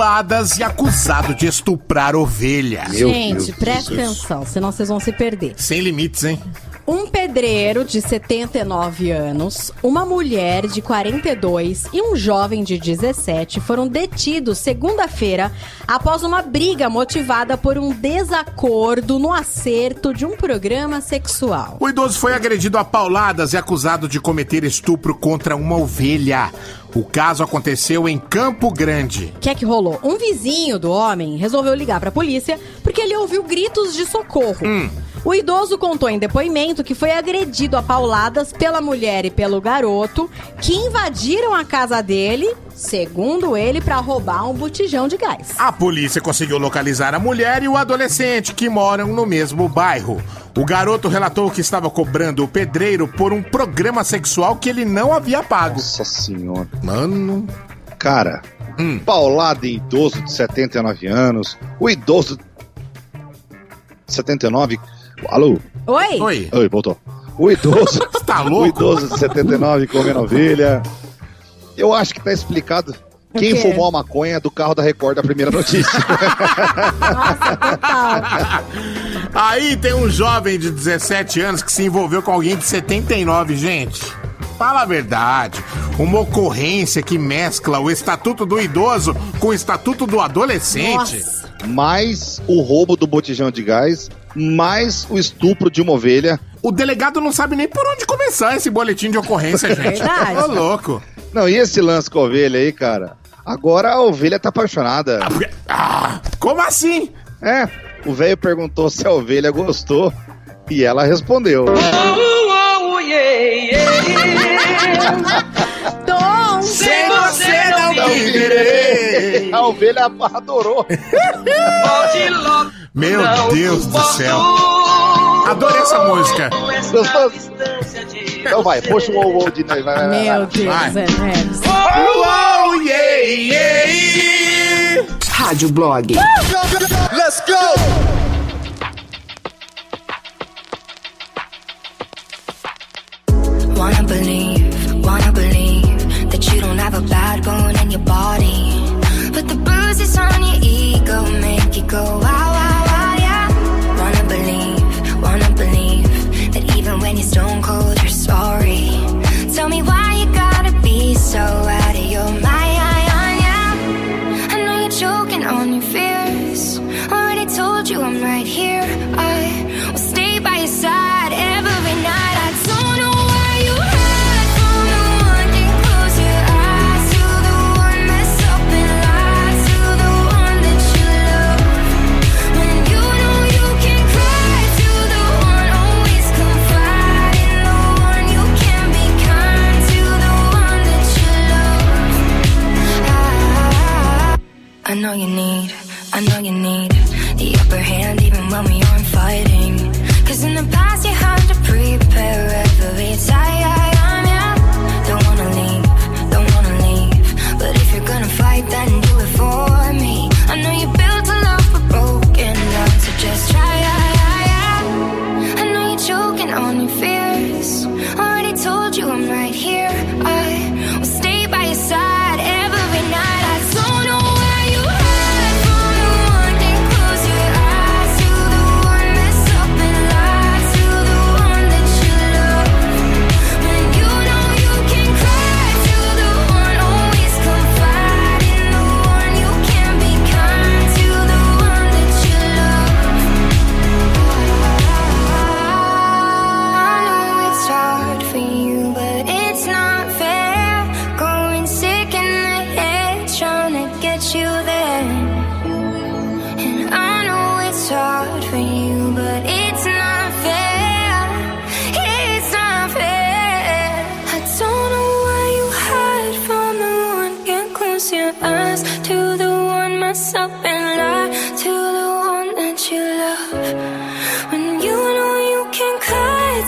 a pauladas e acusado de estuprar ovelha. Gente, presta atenção, senão vocês vão se perder. Sem limites, hein? Um pedreiro de 79 anos, uma mulher de 42 e um jovem de 17 foram detidos segunda-feira após uma briga motivada por um desacordo no acerto de um programa sexual. O idoso foi agredido a pauladas e acusado de cometer estupro contra uma ovelha. O caso aconteceu em Campo Grande. O que é que rolou? Um vizinho do homem resolveu ligar pra polícia porque ele ouviu gritos de socorro. O idoso contou em depoimento que foi agredido a pauladas pela mulher e pelo garoto que invadiram a casa dele, segundo ele, pra roubar um botijão de gás. A polícia conseguiu localizar a mulher e o adolescente que moram no mesmo bairro. O garoto relatou que estava cobrando o pedreiro por um programa sexual que ele não havia pago. Nossa senhora. Mano. Cara, paulada em idoso de 79 anos. O idoso. 79. Alô? Oi? Oi. Oi, voltou. O idoso. <laughs> tá O louco? idoso de 79 comendo ovelha. Eu acho que tá explicado. Quem fumou a maconha do carro da Record da primeira notícia. <laughs> Aí tem um jovem de 17 anos que se envolveu com alguém de 79, gente. Fala a verdade. Uma ocorrência que mescla o estatuto do idoso com o estatuto do adolescente. mais o roubo do botijão de gás, mais o estupro de uma ovelha. O delegado não sabe nem por onde começar esse boletim de ocorrência, gente. Verdade. Ô, louco. Não, e esse lance com a ovelha aí, cara? Agora a ovelha tá apaixonada. Ah, como assim? É, o velho perguntou se a ovelha gostou e ela respondeu. Tom, sem você não viverei. A ovelha adorou. Meu Deus do céu. Adorei essa música. Gostou? Então vai, puxa o wow, wow de nós. Vai, vai, vai, Meu vai. Deus, Vai. Zé Neves. Oh, oh, yeah, yeah. Rádio Blog. Let's go! Wanna believe, wanna believe that you don't have a bad bone in your body. But the bruises on your ego make you go wow, wow, wow, yeah. Wanna believe, wanna believe that even when you're stone cold,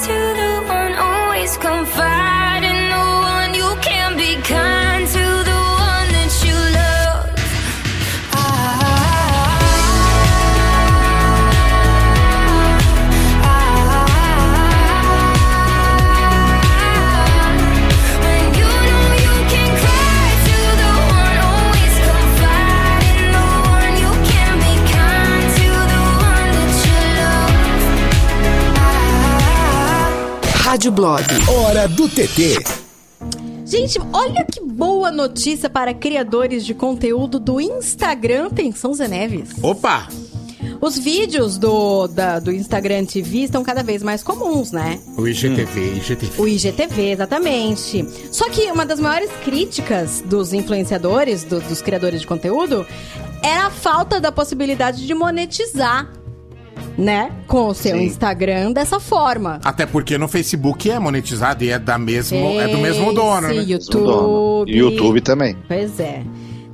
to Rádio Blog. Hora do TT. Gente, olha que boa notícia para criadores de conteúdo do Instagram. Atenção, Zé Neves. Opa! Os vídeos do, da- do Instagram TV estão cada vez mais comuns, né? O IGTV, IGTV. O IGTV, exatamente. Só que uma das maiores críticas dos influenciadores, do- dos criadores de conteúdo, era a falta da possibilidade de monetizar, né? Com o seu Sim. Instagram dessa forma. Até porque no Facebook é monetizado e é, da mesmo, é do mesmo dono, né? YouTube. E YouTube também. Pois é.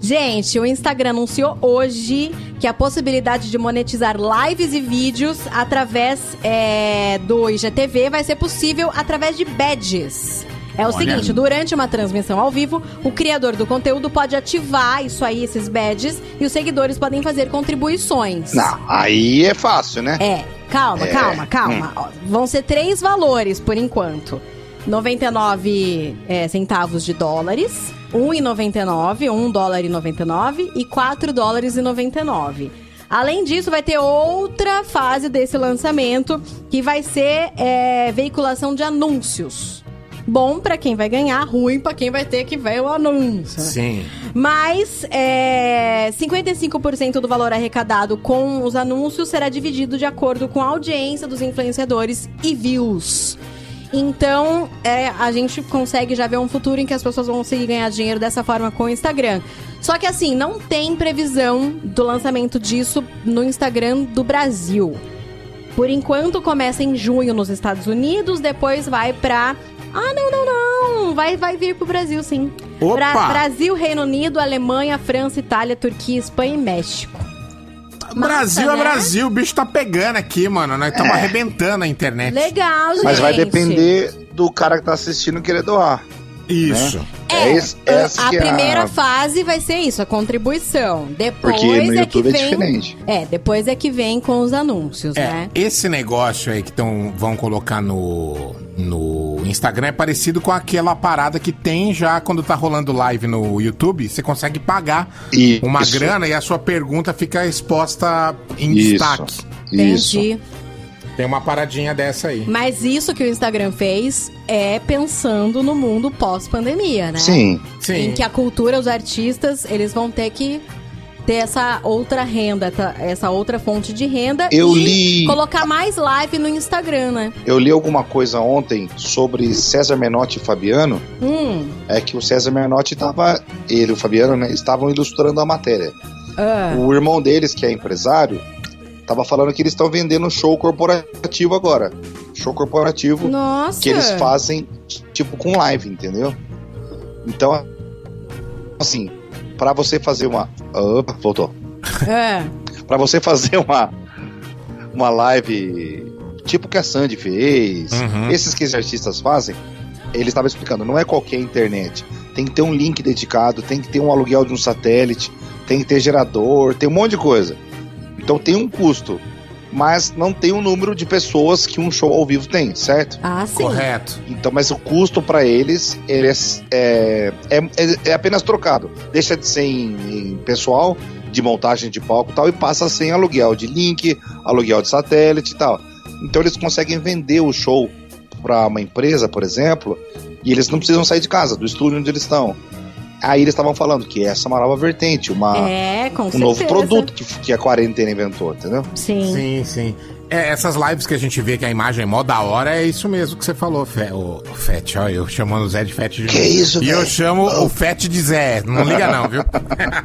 Gente, o Instagram anunciou hoje que a possibilidade de monetizar lives e vídeos através é, do IGTV vai ser possível através de badges. É o Olha. seguinte, durante uma transmissão ao vivo, o criador do conteúdo pode ativar isso aí, esses badges, e os seguidores podem fazer contribuições. Não, aí é fácil, né? É, calma, É, calma, calma. Ó, Vão ser três valores por enquanto. 99 é, centavos de dólares, 1,99, 1 dólar e 99 e 4 dólares e 99. Além disso, vai ter outra fase desse lançamento que vai ser é, veiculação de anúncios. Bom pra quem vai ganhar, ruim pra quem vai ter que ver o anúncio. Sim. Mas é, 55% do valor arrecadado com os anúncios será dividido de acordo com a audiência dos influenciadores e views. Então, é, a gente consegue já ver um futuro em que as pessoas vão conseguir ganhar dinheiro dessa forma com o Instagram. Só que assim, não tem previsão do lançamento disso no Instagram do Brasil. Por enquanto começa em junho nos Estados Unidos, depois vai pra. Ah, não, não, não. Vai, vai vir pro Brasil, sim. Opa! Bra- Brasil, Reino Unido, Alemanha, França, Itália, Turquia, Espanha e México. Brasil é né? Brasil, o bicho tá pegando aqui, mano. Nós estamos arrebentando a internet. Legal, gente. Mas vai depender do cara que tá assistindo querer doar. Isso. Né? É, esse, essa a que é primeira fase vai ser isso, a contribuição. Depois Porque no é YouTube que é vem. diferente. É, depois é que vem com os anúncios, É, né? esse negócio aí que tão, vão colocar no, no Instagram é parecido com aquela parada que tem já quando tá rolando live no YouTube. Você consegue pagar Isso. uma grana e a sua pergunta fica exposta em Isso. destaque. Entendi. Tem uma paradinha dessa aí. Mas isso que o Instagram fez é pensando no mundo pós-pandemia, né? Sim. Sim. Em que a cultura, os artistas, eles vão ter que ter essa outra renda, essa- essa outra fonte de renda Eu e li- colocar mais live no Instagram, né? Eu li alguma coisa ontem sobre César Menotti e Fabiano. Hum. É que o César Menotti tava. Ele e o Fabiano, né? Estavam ilustrando a matéria. Ah. O irmão deles, que é empresário, tava falando que eles estão vendendo show corporativo agora. Show corporativo Nossa. que eles fazem tipo com live, entendeu? Então, assim, pra você fazer uma. Opa, voltou. É. <laughs> Pra você fazer uma uma live tipo que a Sandy fez, Uhum. esses que os artistas fazem, ele estava explicando, não é qualquer internet. Tem que ter um link dedicado, tem que ter um aluguel de um satélite, tem que ter gerador, tem um monte de coisa. Então tem um custo, mas não tem o número de pessoas que um show ao vivo tem, certo? Ah, sim. Correto. Então, mas o custo para eles ele é, é, é- é apenas trocado. Deixa de ser em, em pessoal, de montagem de palco e tal, e passa a ser em aluguel de link, aluguel de satélite e tal. Então eles conseguem vender o show para uma empresa, por exemplo, e eles não precisam sair de casa, do estúdio onde eles estão. Aí eles estavam falando que essa é uma nova vertente, uma, É, com um certeza. novo produto que, que a quarentena inventou, entendeu? Sim. Sim, sim. É, essas lives que a gente vê que a imagem é mó da hora, é isso mesmo que você falou, Fe, o, o Fete, ó, eu chamando o Zé de Fete de Que novo. isso, E eu velho? chamo o Fete de Zé, não liga não, viu?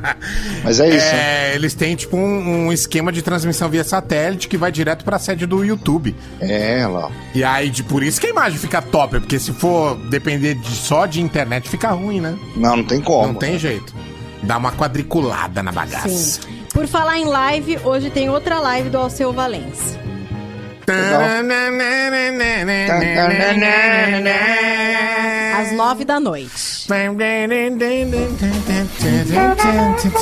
<laughs> Mas é isso. É, eles têm tipo um, um esquema de transmissão via satélite que vai direto pra sede do YouTube. É, lá. E aí, de, por isso que a imagem fica top, porque se for depender de, só de internet, fica ruim, né? Não, não tem como. Não tem jeito. Dá uma quadriculada na bagaça. Sim. Por falar em live, hoje tem outra live do Alceu Valença. Às nove da noite.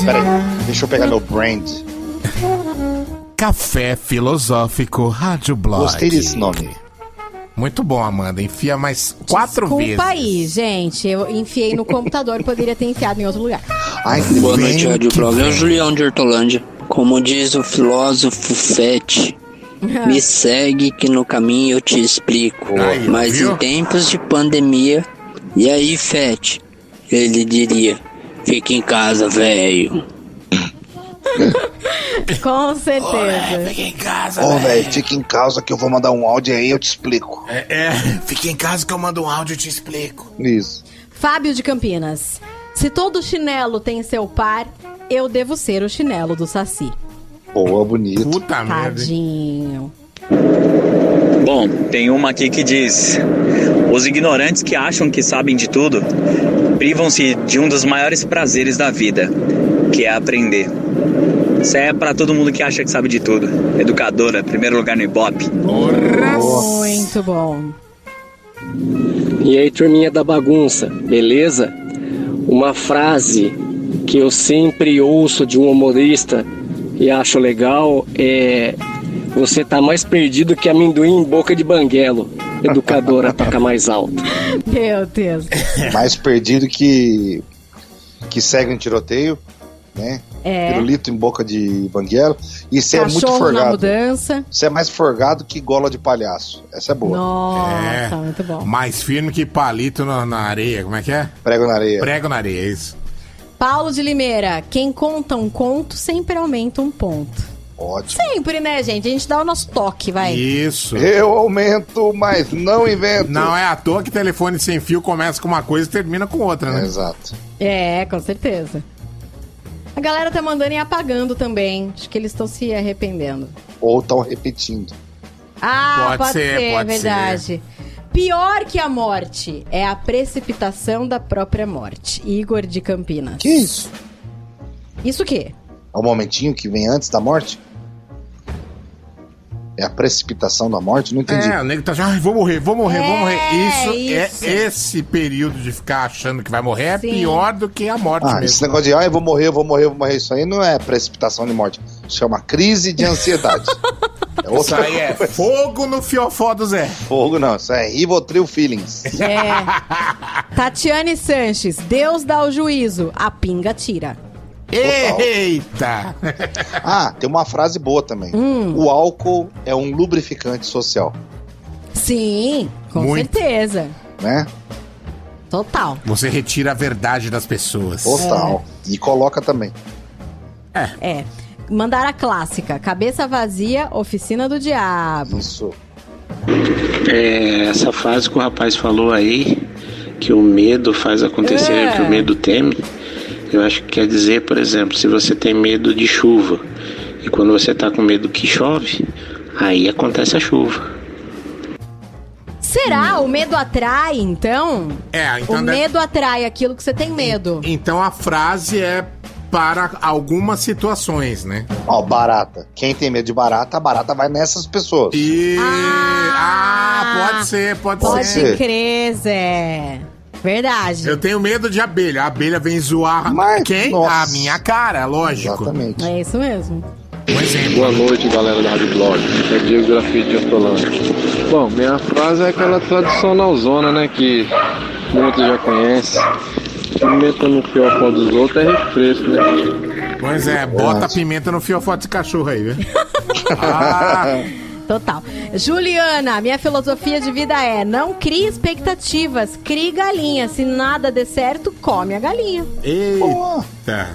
Peraí, deixa eu pegar meu brand. Café Filosófico Rádio Blog. Gostei desse nome. Muito bom, Amanda. Enfia mais quatro Desculpa vezes. aí, gente. Eu enfiei no computador, poderia ter enfiado em outro lugar. Boa noite, Rádio Blog. É o Julião de Hortolândia. Como diz o filósofo Fete, <laughs> Me segue que no caminho eu te explico. Aí, Mas viu? em tempos de pandemia, e aí, Fete? Ele diria: fica em casa, velho. <laughs> Com certeza. Fica em casa, Ô, velho, fica em casa que eu vou mandar um áudio aí eu te explico. É, é, fica em casa que eu mando um áudio e te explico. Isso. Fábio de Campinas. Se todo chinelo tem seu par, eu devo ser o chinelo do Saci. Boa, bonito. Puta merda. Tadinho. Bom, tem uma aqui que diz: Os ignorantes que acham que sabem de tudo privam-se de um dos maiores prazeres da vida, que é aprender. Isso é pra todo mundo que acha que sabe de tudo. Educadora, primeiro lugar no Ibope. Muito bom. E aí, turminha da bagunça, beleza? Uma frase que eu sempre ouço de um humorista e acho legal é: Você tá mais perdido que amendoim em boca de banguelo. Educadora <laughs> toca mais alto. Meu Deus. Mais perdido que. que segue um tiroteio, né? É. Pirulito em boca de banguelo. E você é muito forgado. mudança. Você é mais forgado que gola de palhaço. Essa é boa. Nossa, É. muito bom. Mais firme que palito na, na areia. Como é que é? Prego na areia. Prego na areia, é isso. Paulo de Limeira. Quem conta um conto sempre aumenta um ponto. Ótimo. Sempre, né, gente? A gente dá o nosso toque, vai. Isso. Eu aumento, mas não invento. Não é à toa que telefone sem fio começa com uma coisa e termina com outra, né? Exato. É, com certeza. A galera tá mandando e apagando também. Acho que eles estão se arrependendo. Ou estão repetindo. Ah, Pode pode, ser, ser, pode verdade. Pior que a morte é a precipitação da própria morte. Igor de Campinas. Que isso? Isso o quê? É o momentinho que vem antes da morte? É a precipitação da morte? Não entendi. É, o nego tá achando, ai, vou morrer, vou morrer, vou morrer. Isso, isso. é esse período de ficar achando que vai morrer é Sim. pior do que a morte Ah, mesmo. esse negócio de, ah, eu vou morrer, eu vou morrer, eu vou morrer, isso aí não é precipitação de morte. Isso chama crise de ansiedade. <laughs> é Isso aí é coisa. fogo no fiofó do Zé. Fogo não, isso é Rivotril Feelings. É. Tatiane Sanches. Deus dá o juízo, a pinga tira. Eita! <laughs> Ah, tem uma frase boa também. Hum. O álcool é um lubrificante social, Sim, com Muito. certeza. né? Total. Você retira a verdade das pessoas. Total. E coloca também. É. Mandaram a clássica. Cabeça vazia, oficina do diabo. Isso. É, essa frase que o rapaz falou aí, que o medo faz acontecer É. o que o medo teme, eu acho que quer dizer, por exemplo, se você tem medo de chuva e quando você tá com medo que chove, aí acontece a chuva. Será? O medo atrai, então? É, então o medo atrai aquilo que você tem medo. Então a frase é para algumas situações, né? Ó, barata. Quem tem medo de barata, a barata vai nessas pessoas. E. Ah, pode ser, pode, Pode ser. crer, Zé. Verdade. Eu tenho medo de abelha. A abelha vem zoar quem? A minha cara, lógico. Exatamente. É isso mesmo. Um exemplo. Boa noite, galera da Rádio Blog. É Diego Grafite de Hortolândia. Bom, minha frase é aquela tradicional zona, né? Que muitos já conhecem. Pimenta no fiofó dos outros é refresco, né? Pois é, bota pimenta no fiofó desse cachorro aí, viu? <laughs> Ah, Total. Juliana, minha filosofia de vida é: não crie expectativas, crie galinha. Se nada der certo, come a galinha. eita.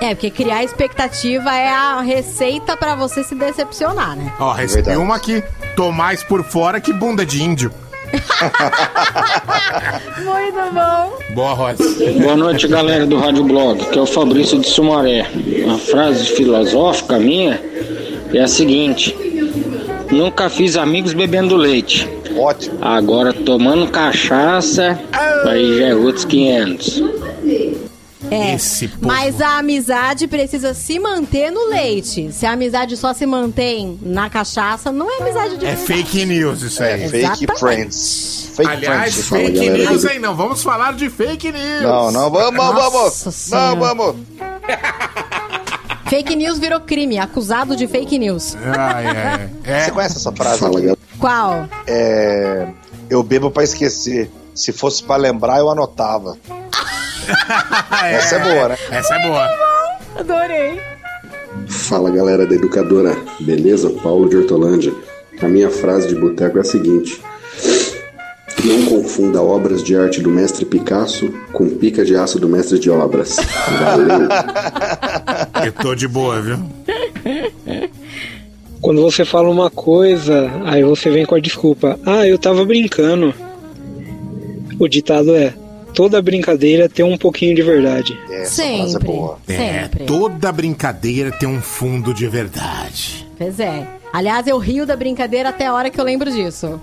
É, porque criar expectativa é a receita pra você se decepcionar, né? Ó, recebi uma aqui. Tô mais por fora que bunda de índio. <laughs> Muito bom. Boa, Rosa. Boa noite, galera do Rádio Blog, que é o Fabrício de Sumaré. Uma frase filosófica minha é a seguinte: Nunca fiz amigos bebendo leite. Ótimo. Agora tomando cachaça, aí já é outros 500. É, Esse povo. mas a amizade precisa se manter no leite. Se a amizade só se mantém na cachaça, não é amizade de É verdade. fake news isso aí. É fake Exatamente. friends. Fake Aliás, friends, fala, fake news aí não. Vamos falar de fake news. Não, não, vamos, Nossa vamos. Não, Senhora. vamos. Fake news virou crime, acusado de fake news. Ai, ai. É. Você conhece essa frase aqui? Qual? É, eu bebo pra esquecer. Se fosse pra lembrar, eu anotava. <laughs> Essa é boa, né? Essa é boa. Adorei. Fala galera da educadora, beleza? Paulo de Hortolândia. A minha frase de boteco é a seguinte: Não confunda obras de arte do mestre Picasso com pica de aço do mestre de obras. Valeu! <laughs> Eu tô de boa, viu? Quando você fala uma coisa, aí você vem com a desculpa. Ah, eu tava brincando. O ditado é: toda brincadeira tem um pouquinho de verdade. Sempre. É, Sempre. toda brincadeira tem um fundo de verdade. Pois é. Aliás, eu rio da brincadeira até a hora que eu lembro disso.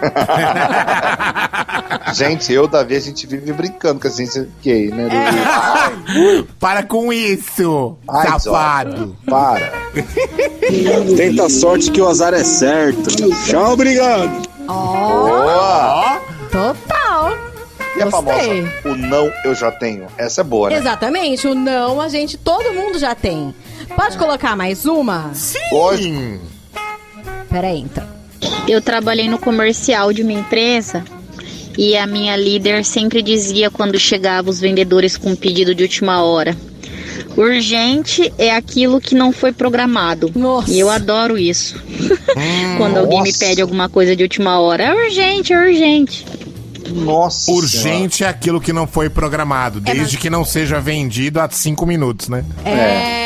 <laughs> Gente, eu, Davi, a gente vive brincando com a ciência gay, né? <laughs> Para com isso, Ai, safado. Para. Tenta a sorte que o azar é certo. Tchau, obrigado. Ó, total. E a famosa, o não eu já tenho. Essa é boa, né? Exatamente, o não a gente, todo mundo já tem. Pode colocar mais uma? Lógico. Peraí, então. Eu trabalhei no comercial de uma empresa e a minha líder sempre dizia quando chegava os vendedores com pedido de última hora: urgente é aquilo que não foi programado. E eu adoro isso. <laughs> quando alguém me nossa. pede alguma coisa de última hora, é urgente, é urgente. Nossa. Urgente é aquilo que não foi programado, desde que não seja vendido há cinco minutos, né? É.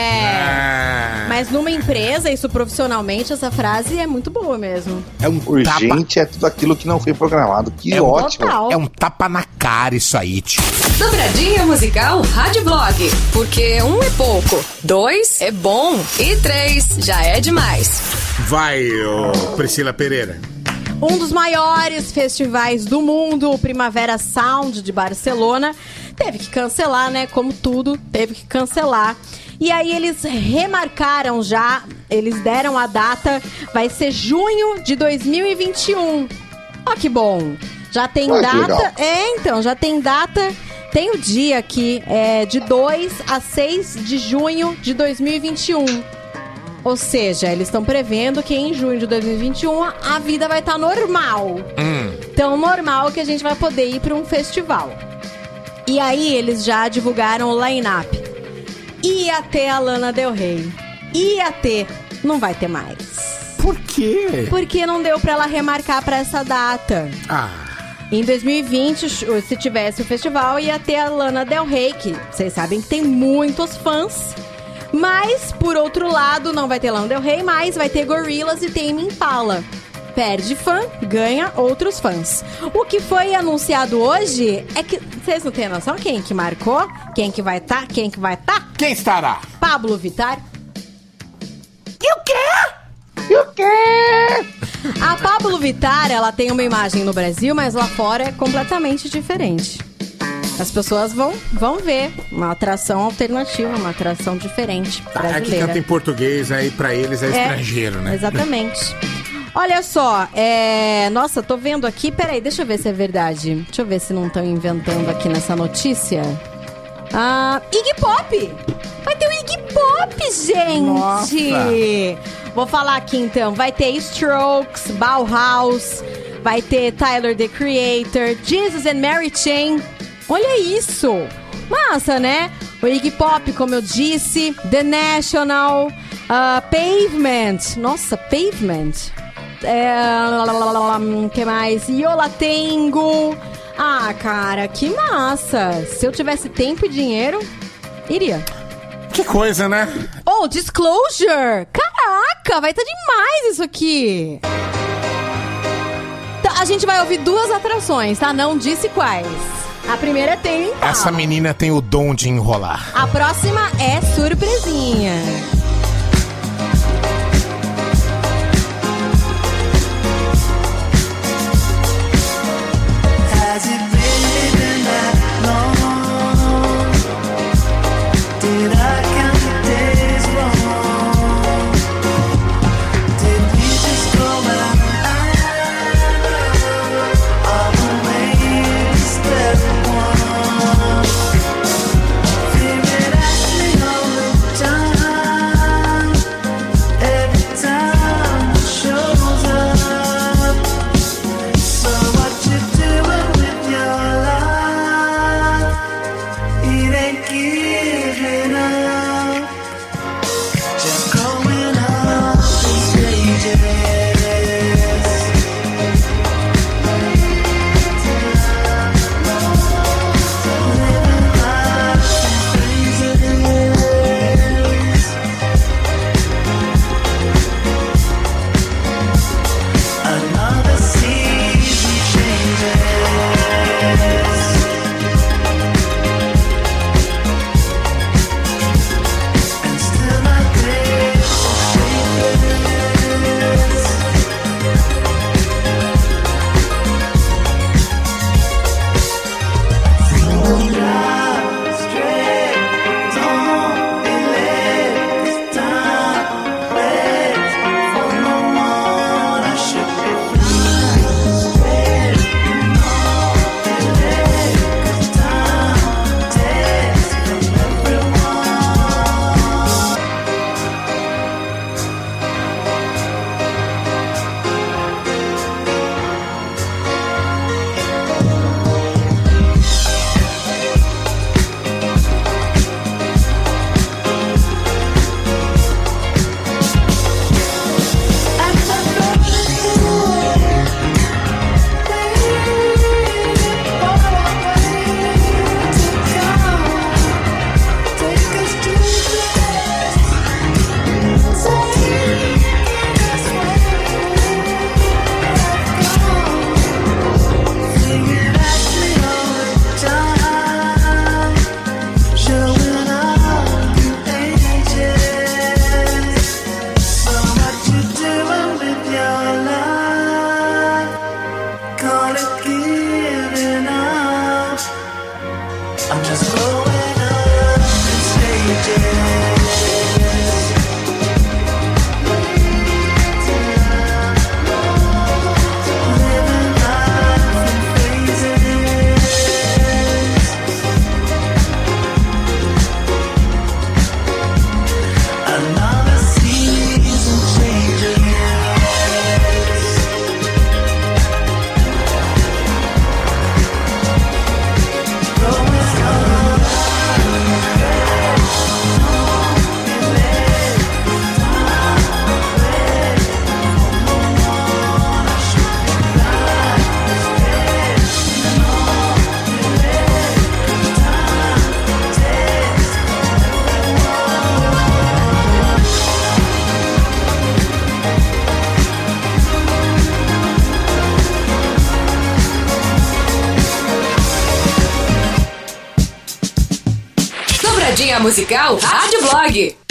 Mas numa empresa, isso profissionalmente, essa frase é muito boa mesmo. É um Urgente é tudo aquilo que não foi programado. Que É ótimo. É um tapa na cara isso aí, tio. Dobradinha musical Rádio Blog. Porque um é pouco, dois é bom e três já é demais. Vai, ô, Priscila Pereira. Um dos maiores festivais do mundo, o Primavera Sound de Barcelona, teve que cancelar, né? Como tudo, teve que cancelar. E aí eles remarcaram já, eles deram a data, vai ser junho de 2021. Ó que bom. Já tem data. É, então, já tem data. Tem o dia aqui, é de 2 a 6 de junho de 2021. Ou seja, eles estão prevendo que em junho de 2021 a vida vai estar normal. Tão normal que a gente vai poder ir para um festival. E aí eles já divulgaram o line-up. Ia ter a Lana Del Rey. Ia ter. Não vai ter mais. Por quê? Porque não deu pra ela remarcar pra essa data. Ah. Em 2020, se tivesse o festival, ia ter a Lana Del Rey, que vocês sabem que tem muitos fãs. Mas, por outro lado, não vai ter Lana Del Rey, mas vai ter Gorillaz e Tame Impala. Perde fã, ganha outros fãs. O que foi anunciado hoje é que vocês não têm noção quem que marcou, quem que vai estar, quem que vai estar? Quem estará? Pablo Vittar. E o quê? E o quê? A Pablo Vittar, ela tem uma imagem no Brasil, mas lá fora é completamente diferente. As pessoas vão, vão ver uma atração alternativa, uma atração diferente É que brasileira. canta em português, aí pra eles é, É, estrangeiro, né? Exatamente. Olha só, é... Nossa, tô vendo aqui. Peraí, deixa eu ver se é verdade. Deixa eu ver se não estão inventando aqui nessa notícia. Ah, Iggy Pop! Vai ter o Iggy Pop, gente! Nossa. Vou falar aqui então. Vai ter Strokes, Bauhaus, vai ter Tyler the Creator, Jesus and Mary Chain. Olha isso! Massa, né? O Iggy Pop, como eu disse, The National, ah, Pavement. Nossa, Pavement. É, o que mais? Yola Tengo. Ah, cara, que massa. Se eu tivesse tempo e dinheiro, iria. Que coisa, né? Oh, Disclosure! Caraca, vai estar demais isso aqui. Tá, a gente vai ouvir duas atrações, tá? Não disse quais. A primeira é Tame Impala. Essa menina tem o dom de enrolar. A próxima é surpresinha. Musical Rádio Blog.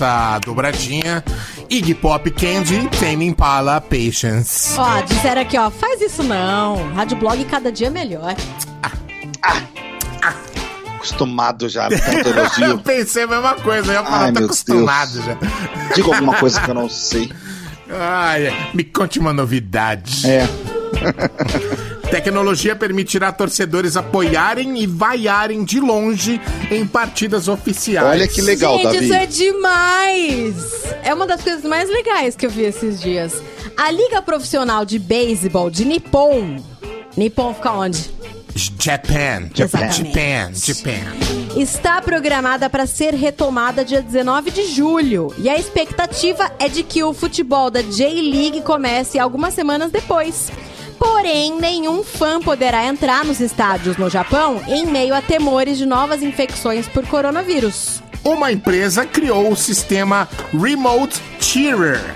Essa dobradinha. Iggy Pop Candy, Tame Impala Patience. Ó, disseram aqui, ó, faz isso não. Rádio Blog cada dia é melhor. Acostumado já com tanto <laughs> elogio. eu pensei a mesma coisa, eu tô meu acostumado Deus. já. Diga alguma coisa que eu não sei. <laughs> Ai, me conte uma novidade. É. <laughs> Tecnologia permitirá torcedores apoiarem e vaiarem de longe em partidas oficiais. Olha que legal, Gente, Davi. isso é demais! É uma das coisas mais legais que eu vi esses dias. A Liga Profissional de Beisebol de Nippon. Nippon fica onde? Japan. Japan. Japan. Japan. Está programada para ser retomada dia 19 de julho. E a expectativa é de que o futebol da J-League comece algumas semanas depois. Porém, nenhum fã poderá entrar nos estádios no Japão em meio a temores de novas infecções por coronavírus. Uma empresa criou o sistema Remote Cheerer.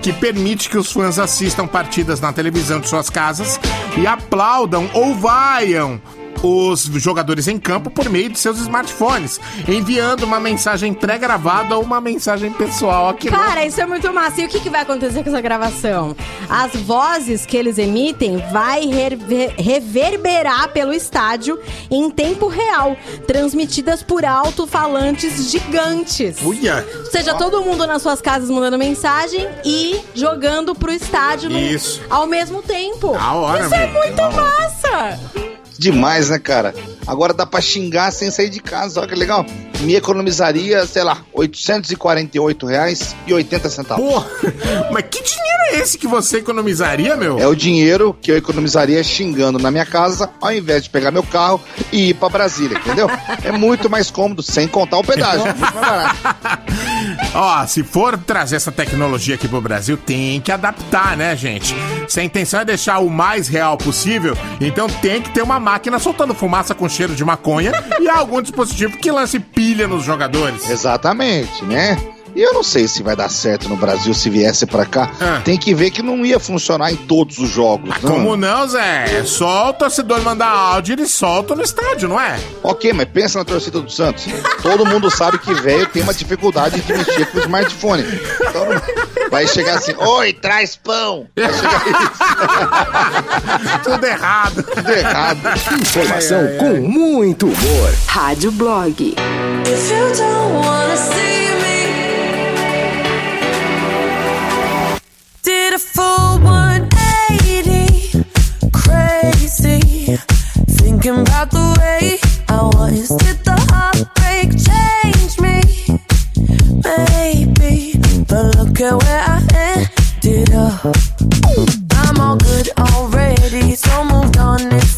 que permite que os fãs assistam partidas na televisão de suas casas e aplaudam ou vaiam os jogadores em campo por meio de seus smartphones, enviando uma mensagem pré-gravada ou uma mensagem pessoal aqui. Cara, isso é muito massa. E o que, que vai acontecer com essa gravação? As vozes que eles emitem vai rever- reverberar pelo estádio em tempo real, transmitidas por alto-falantes gigantes. Uia! Ou seja, todo mundo nas suas casas mandando mensagem e jogando pro estádio no- Isso. ao mesmo tempo. Da hora, Isso é muito massa! Demais, né, cara? Agora dá pra xingar sem sair de casa. Olha que legal. Me economizaria, sei lá, 848 reais e 80 centavos. Pô, <laughs> mas que dinheiro é esse que você economizaria, meu? É o dinheiro que eu economizaria xingando na minha casa, ao invés de pegar meu carro e ir pra Brasília, entendeu? <laughs> É muito mais cômodo, sem contar o pedágio. <laughs> Muito mais barato. Ó, se for trazer essa tecnologia aqui pro Brasil, tem que adaptar, né, gente? Se a intenção é deixar o mais real possível, então tem que ter uma máquina soltando fumaça com cheiro de maconha e algum dispositivo que lance pilha nos jogadores. Exatamente, né? E eu não sei se vai dar certo no Brasil se viesse pra cá. Tem que ver que não ia funcionar em todos os jogos. não. Como não, Zé? Só o torcedor mandar áudio e ele solta no estádio, não é? Ok, mas pensa na torcida do Santos. Todo mundo sabe que velho tem uma dificuldade de mexer com o smartphone. Então vai chegar assim, oi, traz pão. Vai chegar <laughs> Tudo errado. Tudo errado. Informação com muito humor. Rádio Blog. If you don't wanna see did a full 180, crazy, thinking about the way I was. Did the heartbreak change me? Maybe, but look at where I ended up. I'm all good already, so moved on.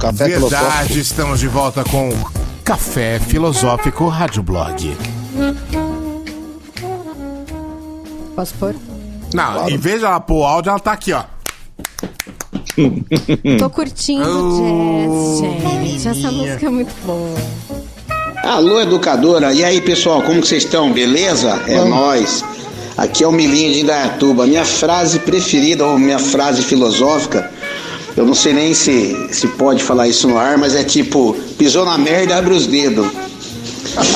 Café filosófico. Verdade, estamos de volta com Café Filosófico Rádio Blog. Posso pôr? Não, em vez de ela pôr o áudio, ela tá aqui, ó. <laughs> Tô curtindo jazz, gente. Essa música é muito boa. Alô, educadora. E aí, pessoal, como vocês estão? Beleza? É nóis. Aqui é o Milinho de Indaiatuba. Minha frase preferida, ou minha frase filosófica, eu não sei nem se, se pode falar isso no ar, mas é tipo, pisou na merda, abre os dedos.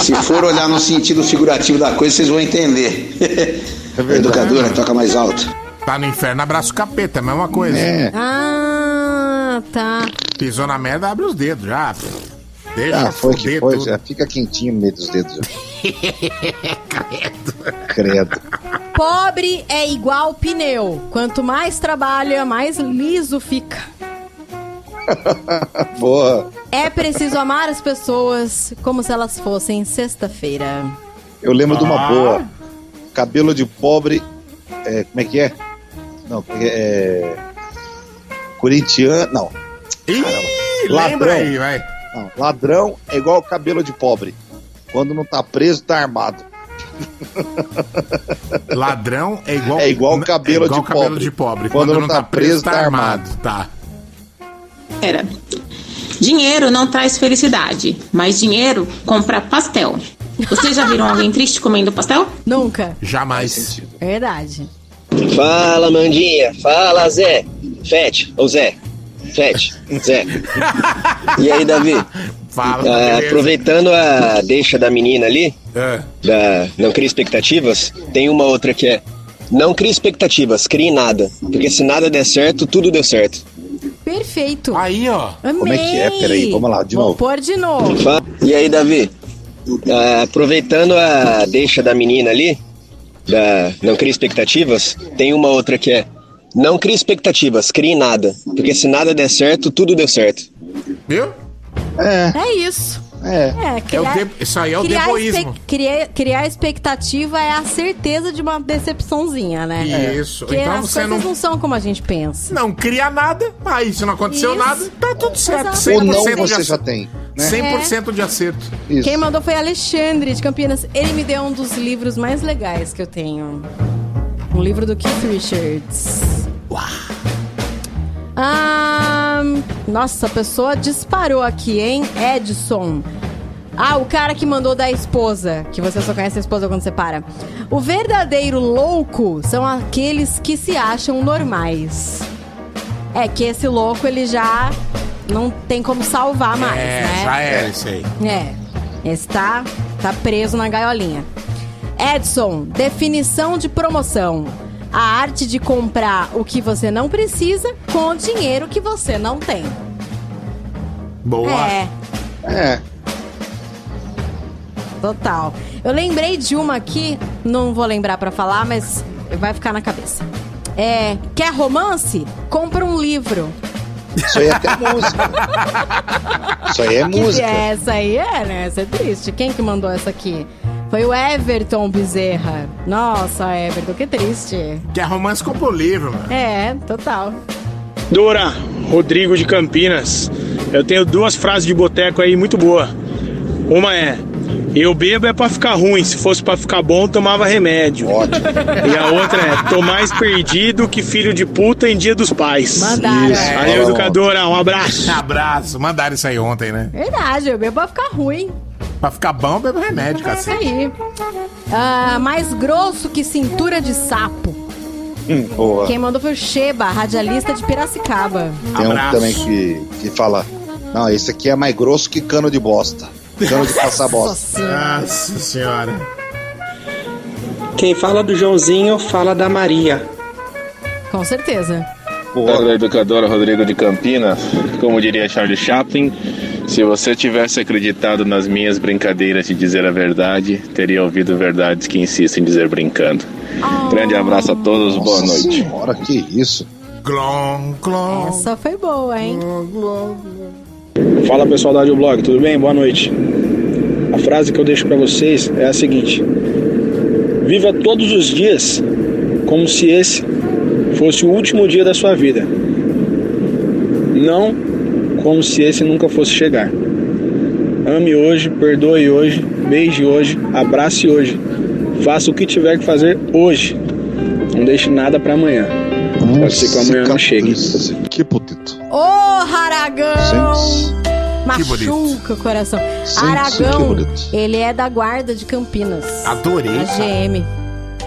Se for olhar no sentido figurativo da coisa, vocês vão entender. Educadora, toca mais alto. Tá no inferno, abraça o capeta, é a mesma coisa. Ah, tá. Pisou na merda, abre os dedos já. Deixa Ah, foi que foi, tudo. já fica quentinho no meio dos dedos. <laughs> Credo. Pobre é igual pneu. Quanto mais trabalha, mais liso fica. <laughs> Boa. É preciso amar as pessoas como se elas fossem sexta-feira. Eu lembro de uma Ah. boa. Cabelo de pobre. é, como é que é? Não, é é? é... Corintiano. Não. Caramba. lembra aí, vai. Não, ladrão é igual cabelo de pobre. Quando não tá preso, tá armado. Ladrão é igual É igual cabelo é igual de cabelo pobre. de pobre. Quando não tá preso, tá armado. Tá. Era. Dinheiro não traz felicidade, mas dinheiro compra pastel. Vocês já viram alguém triste comendo pastel? Nunca. Jamais. Verdade. Fala, Mandinha. Fala, Zé. Fete. Ô, Zé. Fete. Zé. E aí, Davi? Fala, Ah, aproveitando a deixa da menina ali, É. da Não Crie Expectativas, tem uma outra que é Não crie expectativas, crie nada. Porque se nada der certo, tudo deu certo. Perfeito. Aí, ó. Amei. Como é que é? Peraí, vamos lá, de Vou novo. pôr de novo. E aí, Davi? Ah, aproveitando a deixa da menina ali, da Não Crie Expectativas, tem uma outra que é Não crie expectativas, crie nada. Porque se nada der certo, tudo deu certo. Viu? É. É isso. É. É, criar, de- isso aí é o criar deboísmo. espe- criar, criar expectativa é a certeza de uma decepçãozinha, né? Isso. Porque Então as você coisas não- não... são como a gente pensa. Não cria nada, aí se não aconteceu Isso. nada, tá tudo certo. Exato. 100% Ou não de você ac- já tem. Né? 100% de acerto. Isso. Quem mandou foi Alexandre, de Campinas. Ele me deu um dos livros mais legais que eu tenho. Um livro do Keith Richards. Ah, nossa, a pessoa disparou aqui, hein? Edson. Ah, o cara que mandou da esposa, que você só conhece a esposa quando você para. O verdadeiro louco são aqueles que se acham normais. É que esse louco ele já não tem como salvar mais, é, né? já era isso aí. É. Esse tá, tá preso na gaiolinha. Edson, definição de promoção. A arte de comprar o que você não precisa com o dinheiro que você não tem. Boa. É, É. total. Eu lembrei de uma aqui, não vou lembrar pra falar, mas vai ficar na cabeça. É, quer romance? Compra um livro. Isso aí é até música. <laughs> Isso aí é Que- música. Essa aí é, né? Essa é triste. Quem que mandou essa aqui? Foi o Everton Bezerra. Nossa, Everton, que triste. Que é romance o livro, mano. É, total. Dora, Rodrigo de Campinas. Eu tenho duas frases de boteco aí muito boa. Uma é: Eu bebo é pra ficar ruim, se fosse pra ficar bom, tomava remédio. E a outra é: Tô mais perdido que filho de puta em dia dos pais. Mandaram. Isso. Valeu, educadora, um abraço. Abraço. Mandaram isso aí ontem, né? Verdade, eu bebo pra ficar ruim. Pra ficar bom, bebe remédio, É isso cacete. aí. Ah, mais grosso que cintura de sapo. Hum, boa. Quem mandou foi o Sheba, radialista de Piracicaba. Tem um também que, que fala: Não, esse aqui é mais grosso que cano de bosta. Cano de passar <laughs> bosta. Nossa senhora. Quem fala do Joãozinho fala da Maria. Com certeza. Boa. educadora Rodrigo de Campinas, como diria Charles Chaplin, se você tivesse acreditado nas minhas brincadeiras de dizer a verdade, teria ouvido verdades que insistem em dizer brincando. Grande abraço a todos, boa Nossa noite. senhora, que isso? Glom, glom. Essa foi boa, hein? Fala pessoal da Rádio Blog, tudo bem? Boa noite. A frase que eu deixo pra vocês é a seguinte: Viva todos os dias como se esse fosse o último dia da sua vida. Não como se esse nunca fosse chegar. Ame hoje, perdoe hoje, beije hoje, abrace hoje. Faça o que tiver que fazer hoje. Não deixe nada pra amanhã. Pode ser que amanhã não chegue. Que putito. Ô, Aragão! Que bonito. Machuca o coração. Gente, Aragão, bonito. ele é da guarda de Campinas. Adorei. A GM.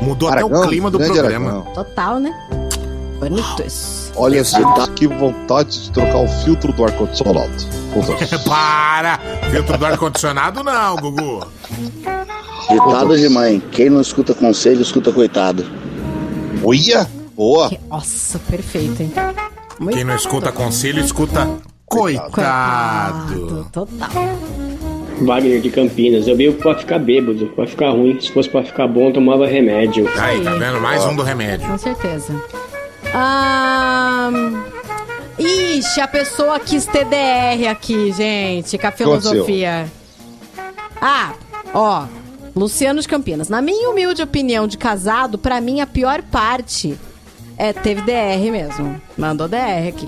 Mudou Aragão, até o clima do programa. Aragão. Total, né? Bonitos. Olha só, que vontade de trocar o filtro do ar-condicionado. <laughs> Para! Filtro do ar-condicionado não, Gugu. Ditado de mãe: quem não escuta conselho, escuta coitado. Olha! Boa! Nossa, perfeito, hein? Muito Quem não escuta conselho, escuta coitado. Total. Wagner de Campinas. Eu bebo pra ficar bêbado, pra ficar ruim. Se fosse pra ficar bom, eu tomava remédio. Aí, tá vendo? Mais um do remédio. Com certeza. Ahn, Ixi, a pessoa quis TDR aqui, gente, com a filosofia. Ah, ó, Luciano de Campinas. Na minha humilde opinião de casado, pra mim a pior parte é teve DR mesmo. Mandou DR aqui.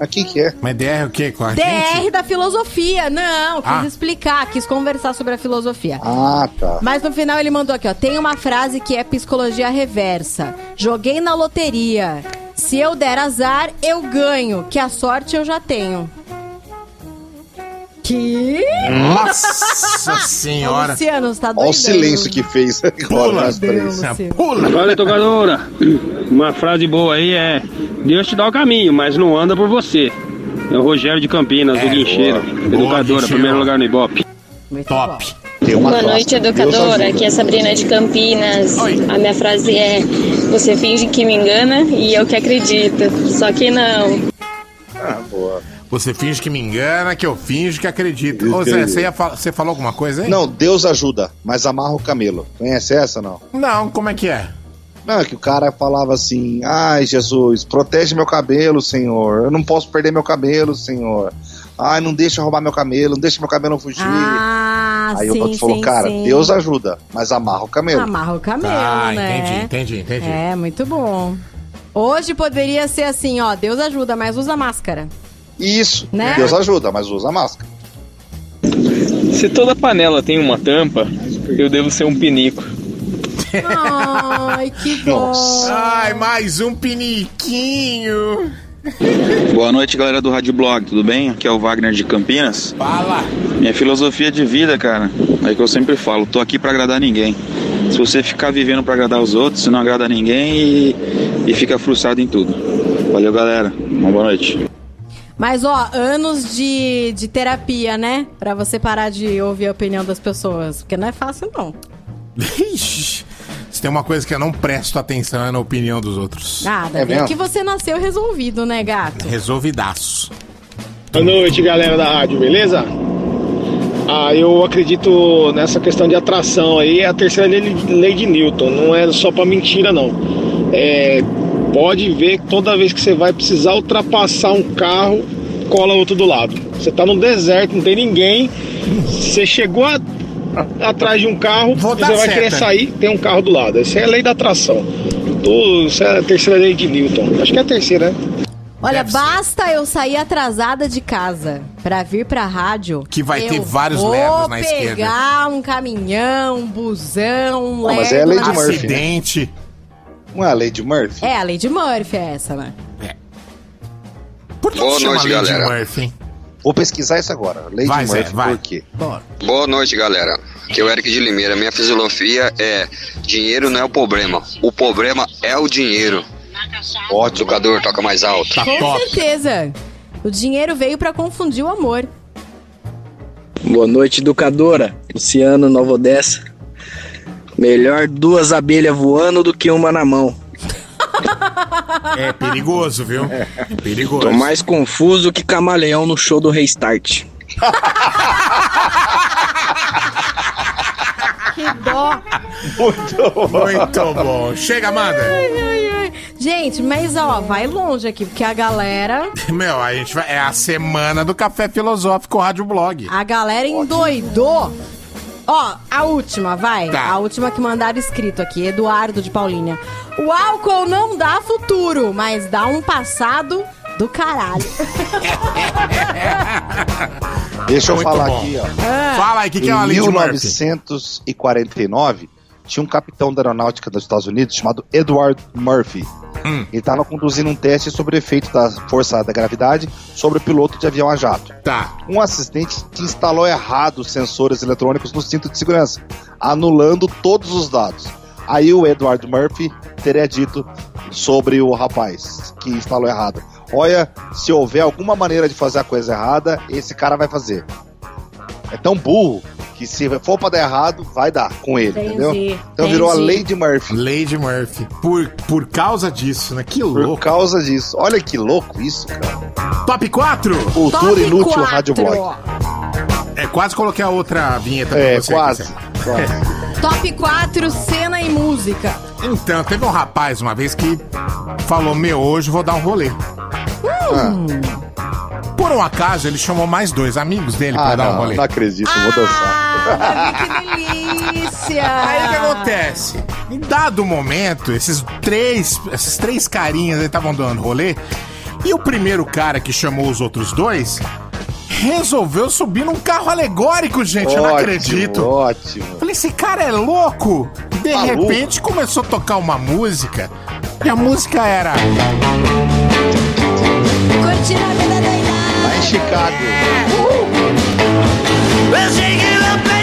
Aqui que é? Mas DR o quê? Com a gente? DR da filosofia. Não, quis Ah. explicar, quis conversar sobre a filosofia. Ah, tá. Mas no final ele mandou aqui, ó. Tem uma frase que é psicologia reversa. Joguei na loteria. Se eu der azar, eu ganho. Que a sorte eu já tenho. Que? Nossa Ô, <laughs> senhora. Luciano, você tá doidão. Olha o silêncio que fez <laughs> agora nas três. Fala, tocadora. Uma frase boa aí é: Deus te dá o caminho, mas não anda por você. É o Rogério de Campinas, do Guincheiro. Educadora, Guincheiro. primeiro lugar no Ibope. Top. Boa noite, educadora. Aqui é a Sabrina de Campinas. A minha frase é: Você finge que me engana e eu que acredito. Só que não. Ah, boa. Você finge que me engana, que eu finge que acredito. Ô, Zé, você, ia fal- você falou alguma coisa aí? Não, Deus ajuda, mas amarra o camelo. Conhece essa, não? Não, como é que é? Não, é que o cara falava assim: Ai, Jesus, protege meu cabelo, Senhor. Eu não posso perder meu cabelo, Senhor. Ai, não deixa roubar meu cabelo, não deixa meu cabelo fugir. Ah, Aí sim, o outro falou: sim, Cara, sim. Deus ajuda, mas amarra o camelo. Amarra o camelo, Ah, né? entendi, entendi, entendi. É, muito bom. Hoje poderia ser assim, ó. Deus ajuda, mas usa máscara. Isso, Né? Deus ajuda, mas usa máscara. Se toda panela tem uma tampa, eu devo ser um pinico. Ai, que dó. Ai, mais um piniquinho. Boa noite, galera do Rádio Blog, tudo bem? Aqui é o Wagner de Campinas. Fala! Minha filosofia de vida, cara, é que eu sempre falo, tô aqui pra agradar ninguém. Se você ficar vivendo pra agradar os outros, você não agrada ninguém e, e fica frustrado em tudo. Valeu, galera. Uma boa noite. Mas, ó, anos de, de terapia, né? Pra você parar de ouvir a opinião das pessoas. Porque não é fácil, não. Ixi, Se tem uma coisa que eu não presto atenção é na opinião dos outros. Nada, É mesmo? que você nasceu resolvido, né, gato? Resolvidaço. Boa noite, galera da rádio, beleza? Ah, eu acredito nessa questão de atração aí, é a terceira lei, lei de Newton, não é só pra mentira não. É, pode ver que toda vez que você vai precisar ultrapassar um carro, cola outro do lado. Você tá no deserto, não tem ninguém, você chegou a- a- atrás de um carro, você vai seta. querer sair, tem um carro do lado. Essa é a lei da atração. Tudo, isso é a terceira lei de Newton. Acho que é a terceira, né? Olha, basta eu sair atrasada de casa pra vir pra rádio. Que vai ter vários vou levos na esquerda. pegar um caminhão, um busão, um mas é a lei de Murphy. Acidente. Não é a lei de Murphy? É, a lei de Murphy é essa, né? Por que Boa que chama noite, Lady galera. Murphy? hein? Vou pesquisar isso agora. Lei Vai, de Zé, Murphy, vai. por quê? Boa noite, galera. Aqui é o Eric de Limeira. Minha filosofia é: dinheiro não é o problema. O problema é o dinheiro. Ótimo. Educador, toca mais alto. Tá Com certeza. O dinheiro veio pra confundir o amor. Boa noite, educadora. Luciano, Nova Odessa. Melhor duas abelhas voando do que uma na mão. É perigoso, viu? É perigoso. Tô mais confuso que camaleão no show do Restart. Que dó. Muito bom. Muito bom. Chega, Amanda. Ai, ai, ai. Gente, mas ó, vai longe aqui, porque a galera. Meu, a gente vai. É a semana do Café Filosófico Rádio Blog. A galera endoidou. Ó, a última, vai. Tá. A última que mandaram escrito aqui, Eduardo de Paulínia. O álcool não dá futuro, mas dá um passado do caralho. <laughs> Deixa eu Muito falar bom. aqui, ó. Fala aí, o que, que é uma em Lady Murphy? 1949, tinha um capitão da aeronáutica dos Estados Unidos chamado Edward Murphy. Hum. Ele estava conduzindo um teste sobre o efeito da força da gravidade sobre o piloto de avião a jato. Tá. Um assistente instalou errado os sensores eletrônicos no cinto de segurança, anulando todos os dados. Aí o Edward Murphy teria dito sobre o rapaz que instalou errado. Olha, se houver alguma maneira de fazer a coisa errada, esse cara vai fazer. É tão burro que se for pra dar errado, vai dar com ele, Entendi, entendeu? Então virou a entendi. Lady Murphy. Lady Murphy. Por, por causa disso, né? Que Por louco. causa disso. Olha que louco isso, cara. Top 4? Cultura Top inútil, quatro. rádio blog. É, quase coloquei a outra vinheta pra É, você. quase. Quase. <laughs> Top 4, cena e música. Então, teve um rapaz uma vez que falou: Meu, hoje vou dar um rolê. Hum. Por um acaso, ele chamou mais dois amigos dele pra Ah, dar um não, rolê. não acredito, vou dançar. Ah, que delícia! Aí o que acontece? Em dado momento, esses três, esses três carinhas estavam dando rolê, e o primeiro cara que chamou os outros dois resolveu subir num carro alegórico, gente. eu não Ótimo, acredito. Ótimo. Falei, esse cara é louco. De Maluco. repente começou a tocar uma música. E a música era. Curtindo a vida doidada. Lá em Chicago. Shake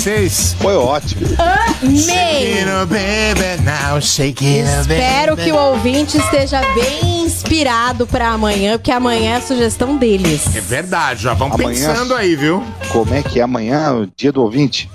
vocês? Foi ótimo. Amei! Espero baby. que o ouvinte esteja bem inspirado pra amanhã, porque amanhã é a sugestão deles. É verdade, já vão Amanhã- pensando aí, viu? Como é que é amanhã, o dia do ouvinte?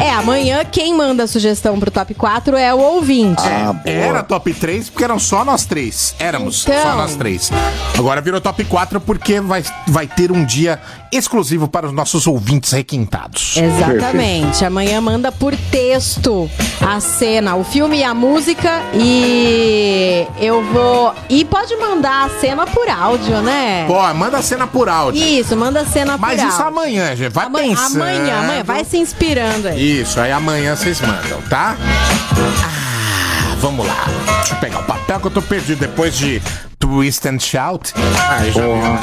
É, amanhã quem manda a sugestão pro top 4 é o ouvinte. Ah, boa. Era top 3 porque eram só nós três. Éramos Então. só nós três. Agora virou top 4 porque vai, vai ter um dia exclusivo para os nossos ouvintes requintados. Exatamente. Amanhã manda por texto a cena, o filme e a música. E eu vou. E pode mandar a cena por áudio, né? Pô, manda a cena por áudio. Isso, manda a cena por Mas áudio. isso amanhã, gente. Vai Amanhã, pensando. amanhã, amanhã. Vai se inspirando aí. Isso, aí amanhã vocês mandam, tá? Ah, vamos lá. Deixa eu pegar o papel que eu tô perdido depois de Twist and Shout. Aí já viu, né?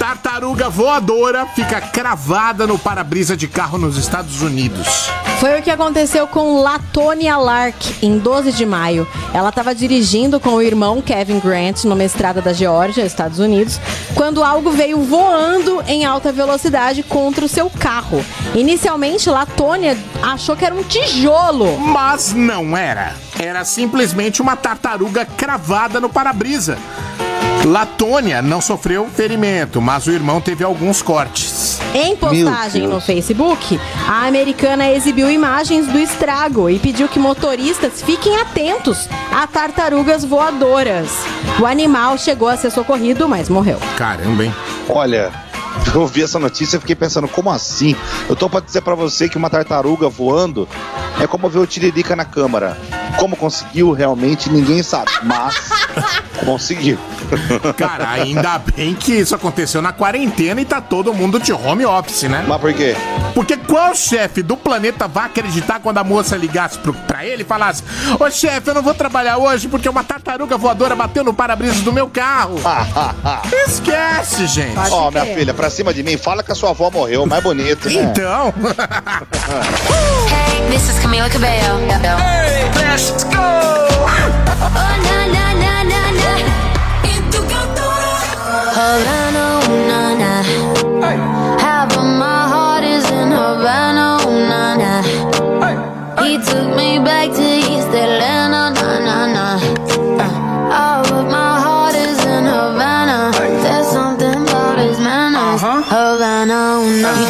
Tá tartaruga voadora fica cravada no para-brisa de carro nos Estados Unidos. Foi o que aconteceu com Latonia Lark em 12 de maio. Ela estava dirigindo com o irmão Kevin Grant numa estrada da Geórgia, Estados Unidos, quando algo veio voando em alta velocidade contra o seu carro. Inicialmente, Latonia achou que era um tijolo. Mas não era. Era simplesmente uma tartaruga cravada no para-brisa. Latônia não sofreu ferimento, mas o irmão teve alguns cortes. Em postagem no. Facebook, a americana exibiu imagens do estrago e pediu que motoristas fiquem atentos a tartarugas voadoras. O animal chegou a ser socorrido, mas morreu. Caramba, hein? Olha, <laughs> eu vi essa notícia e fiquei pensando, como assim? Eu tô pra dizer pra você que uma tartaruga voando é como ver o Tiririca na câmara. Como conseguiu, realmente, ninguém sabe, mas <laughs> conseguiu. Cara, ainda bem que isso aconteceu na quarentena e tá todo mundo de home office, né? Mas por quê? Porque qual chefe do planeta vai acreditar quando a moça ligasse pro, pra ele e falasse: Ô chefe, eu não vou trabalhar hoje porque uma tartaruga voadora bateu no para-brisa do meu carro? <laughs> Esquece, gente. Ó, minha filha, pra cima de mim, fala que a sua avó morreu, mais bonito, né? Então. <laughs> Hey, this is Camila Cabello. Hey, let's go. Oh, na, na, na, na, na. Havana, oh, na, na. Half of my heart is in Havana, oh, na, na. He took me back to East Atlanta, Havana, oh,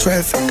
traffic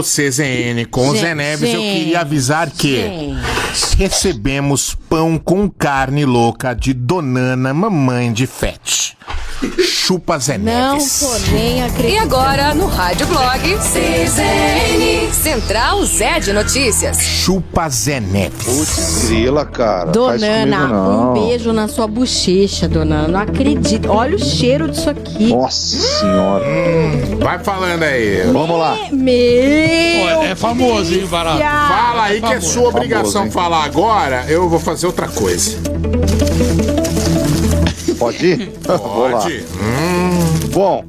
o CZN com Zé Neves, eu queria avisar que recebemos pão com carne louca de Donana Mamãe de Fete. Chupa Zé Não Neves. tô nem acreditando. E agora, no Rádio Blog, CZN, Central Zé de Notícias. Chupa Zé Neves. Grila, cara. Donana, não. um beijo na sua bochecha, Donana. Não acredito. Olha o cheiro disso aqui. Nossa senhora. Vai falando aí. Vamos lá. Meu. é famoso, hein, Barato? Fala aí que é sua obrigação Famoso, falar agora, eu vou fazer outra coisa. Pode ir? <laughs> Pode. Bom,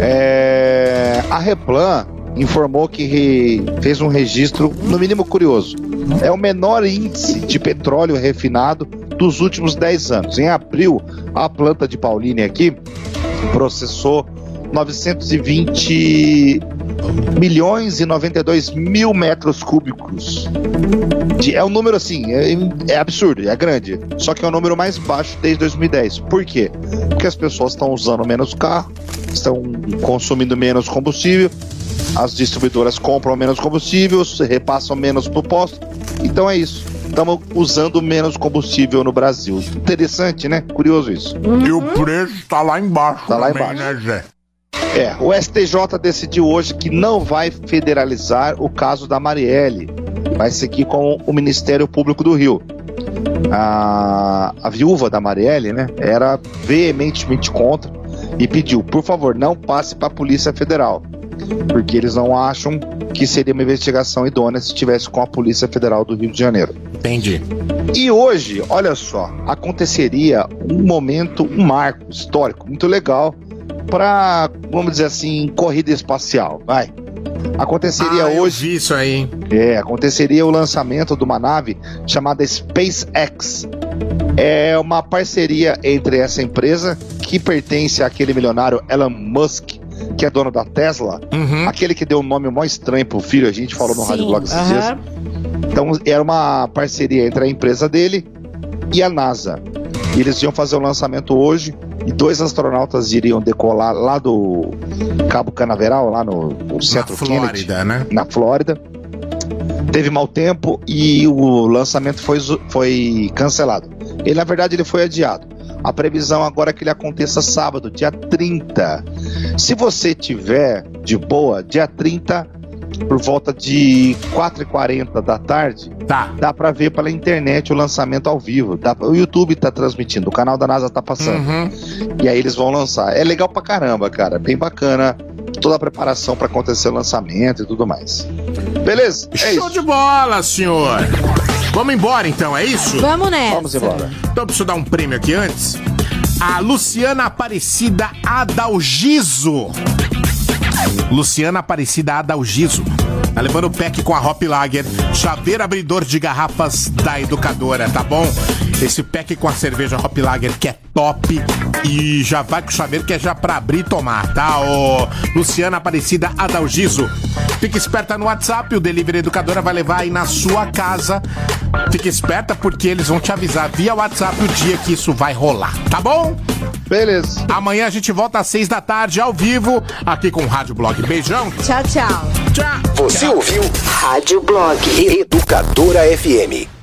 é, a Replan informou que re- fez um registro, no mínimo curioso. É o menor índice de petróleo refinado dos últimos 10 anos. Em abril, a planta de Pauline aqui processou 920 milhões e 92 mil metros cúbicos. De- é um número assim, é, é absurdo, é grande. Só que é o número mais baixo desde 2010. Por quê? Porque as pessoas estão usando menos carro, estão consumindo menos combustível, as distribuidoras compram menos combustível, repassam menos pro posto. Então é isso. Estamos usando menos combustível no Brasil. Interessante, né? Curioso isso. E o preço tá lá embaixo. Tá lá embaixo. Né, Zé? É, o STJ decidiu hoje que não vai federalizar o caso da Marielle. Vai seguir com o Ministério Público do Rio. A, a viúva da Marielle, né, era veementemente contra e pediu, por favor, não passe para a Polícia Federal. Porque eles não acham que seria uma investigação idônea se estivesse com a Polícia Federal do Rio de Janeiro. Entendi. E hoje, olha só, aconteceria um momento, um marco histórico muito legal para, vamos dizer assim, corrida espacial. Vai. Aconteceria Ah, eu hoje. vi isso aí. É, aconteceria o lançamento de uma nave chamada SpaceX. É uma parceria entre essa empresa que pertence àquele milionário Elon Musk, que é dono da Tesla, aquele que deu um nome mó estranho pro filho, a gente falou no Sim, Rádio Blog esses aham. dias. Então era uma parceria entre a empresa dele e a NASA. E eles iam fazer o lançamento hoje e dois astronautas iriam decolar lá do Cabo Canaveral, lá no, no centro Flórida, Kennedy, né? na Flórida. Teve mau tempo e o lançamento foi, foi cancelado. Ele, na verdade, ele foi adiado. A previsão agora é que ele aconteça sábado, dia 30. Se você tiver de boa, dia 30, por volta de 4h40 da tarde, Tá. dá pra ver pela internet o lançamento ao vivo. Dá, o YouTube tá transmitindo, o canal da NASA tá passando. Uhum. E aí eles vão lançar. É legal pra caramba, cara. Bem bacana. Toda a preparação pra acontecer o lançamento e tudo mais. Beleza? É Show isso. de bola, senhor. Vamos embora então, é isso? Vamos nessa. Vamos embora. Então preciso dar um prêmio aqui antes. A Luciana Aparecida Adalgiso. Luciana Aparecida Adalgiso. Tá levando o pack com a Hop Lager, chaveiro abridor de garrafas da educadora, tá bom? Esse pack com a cerveja Hop Lager que é top e já vai com o chaveiro que é já pra abrir e tomar, tá? Ô, Luciana Aparecida Adalgiso. Fica esperta no WhatsApp, o Delivery Educadora vai levar aí na sua casa. Fica esperta porque eles vão te avisar via WhatsApp o dia que isso vai rolar, tá bom? Beleza. Amanhã a gente volta às seis da tarde, ao vivo, aqui com o Rádio Blog. Beijão. Tchau, tchau. Tchau. Você ouviu Rádio Blog Educadora FM.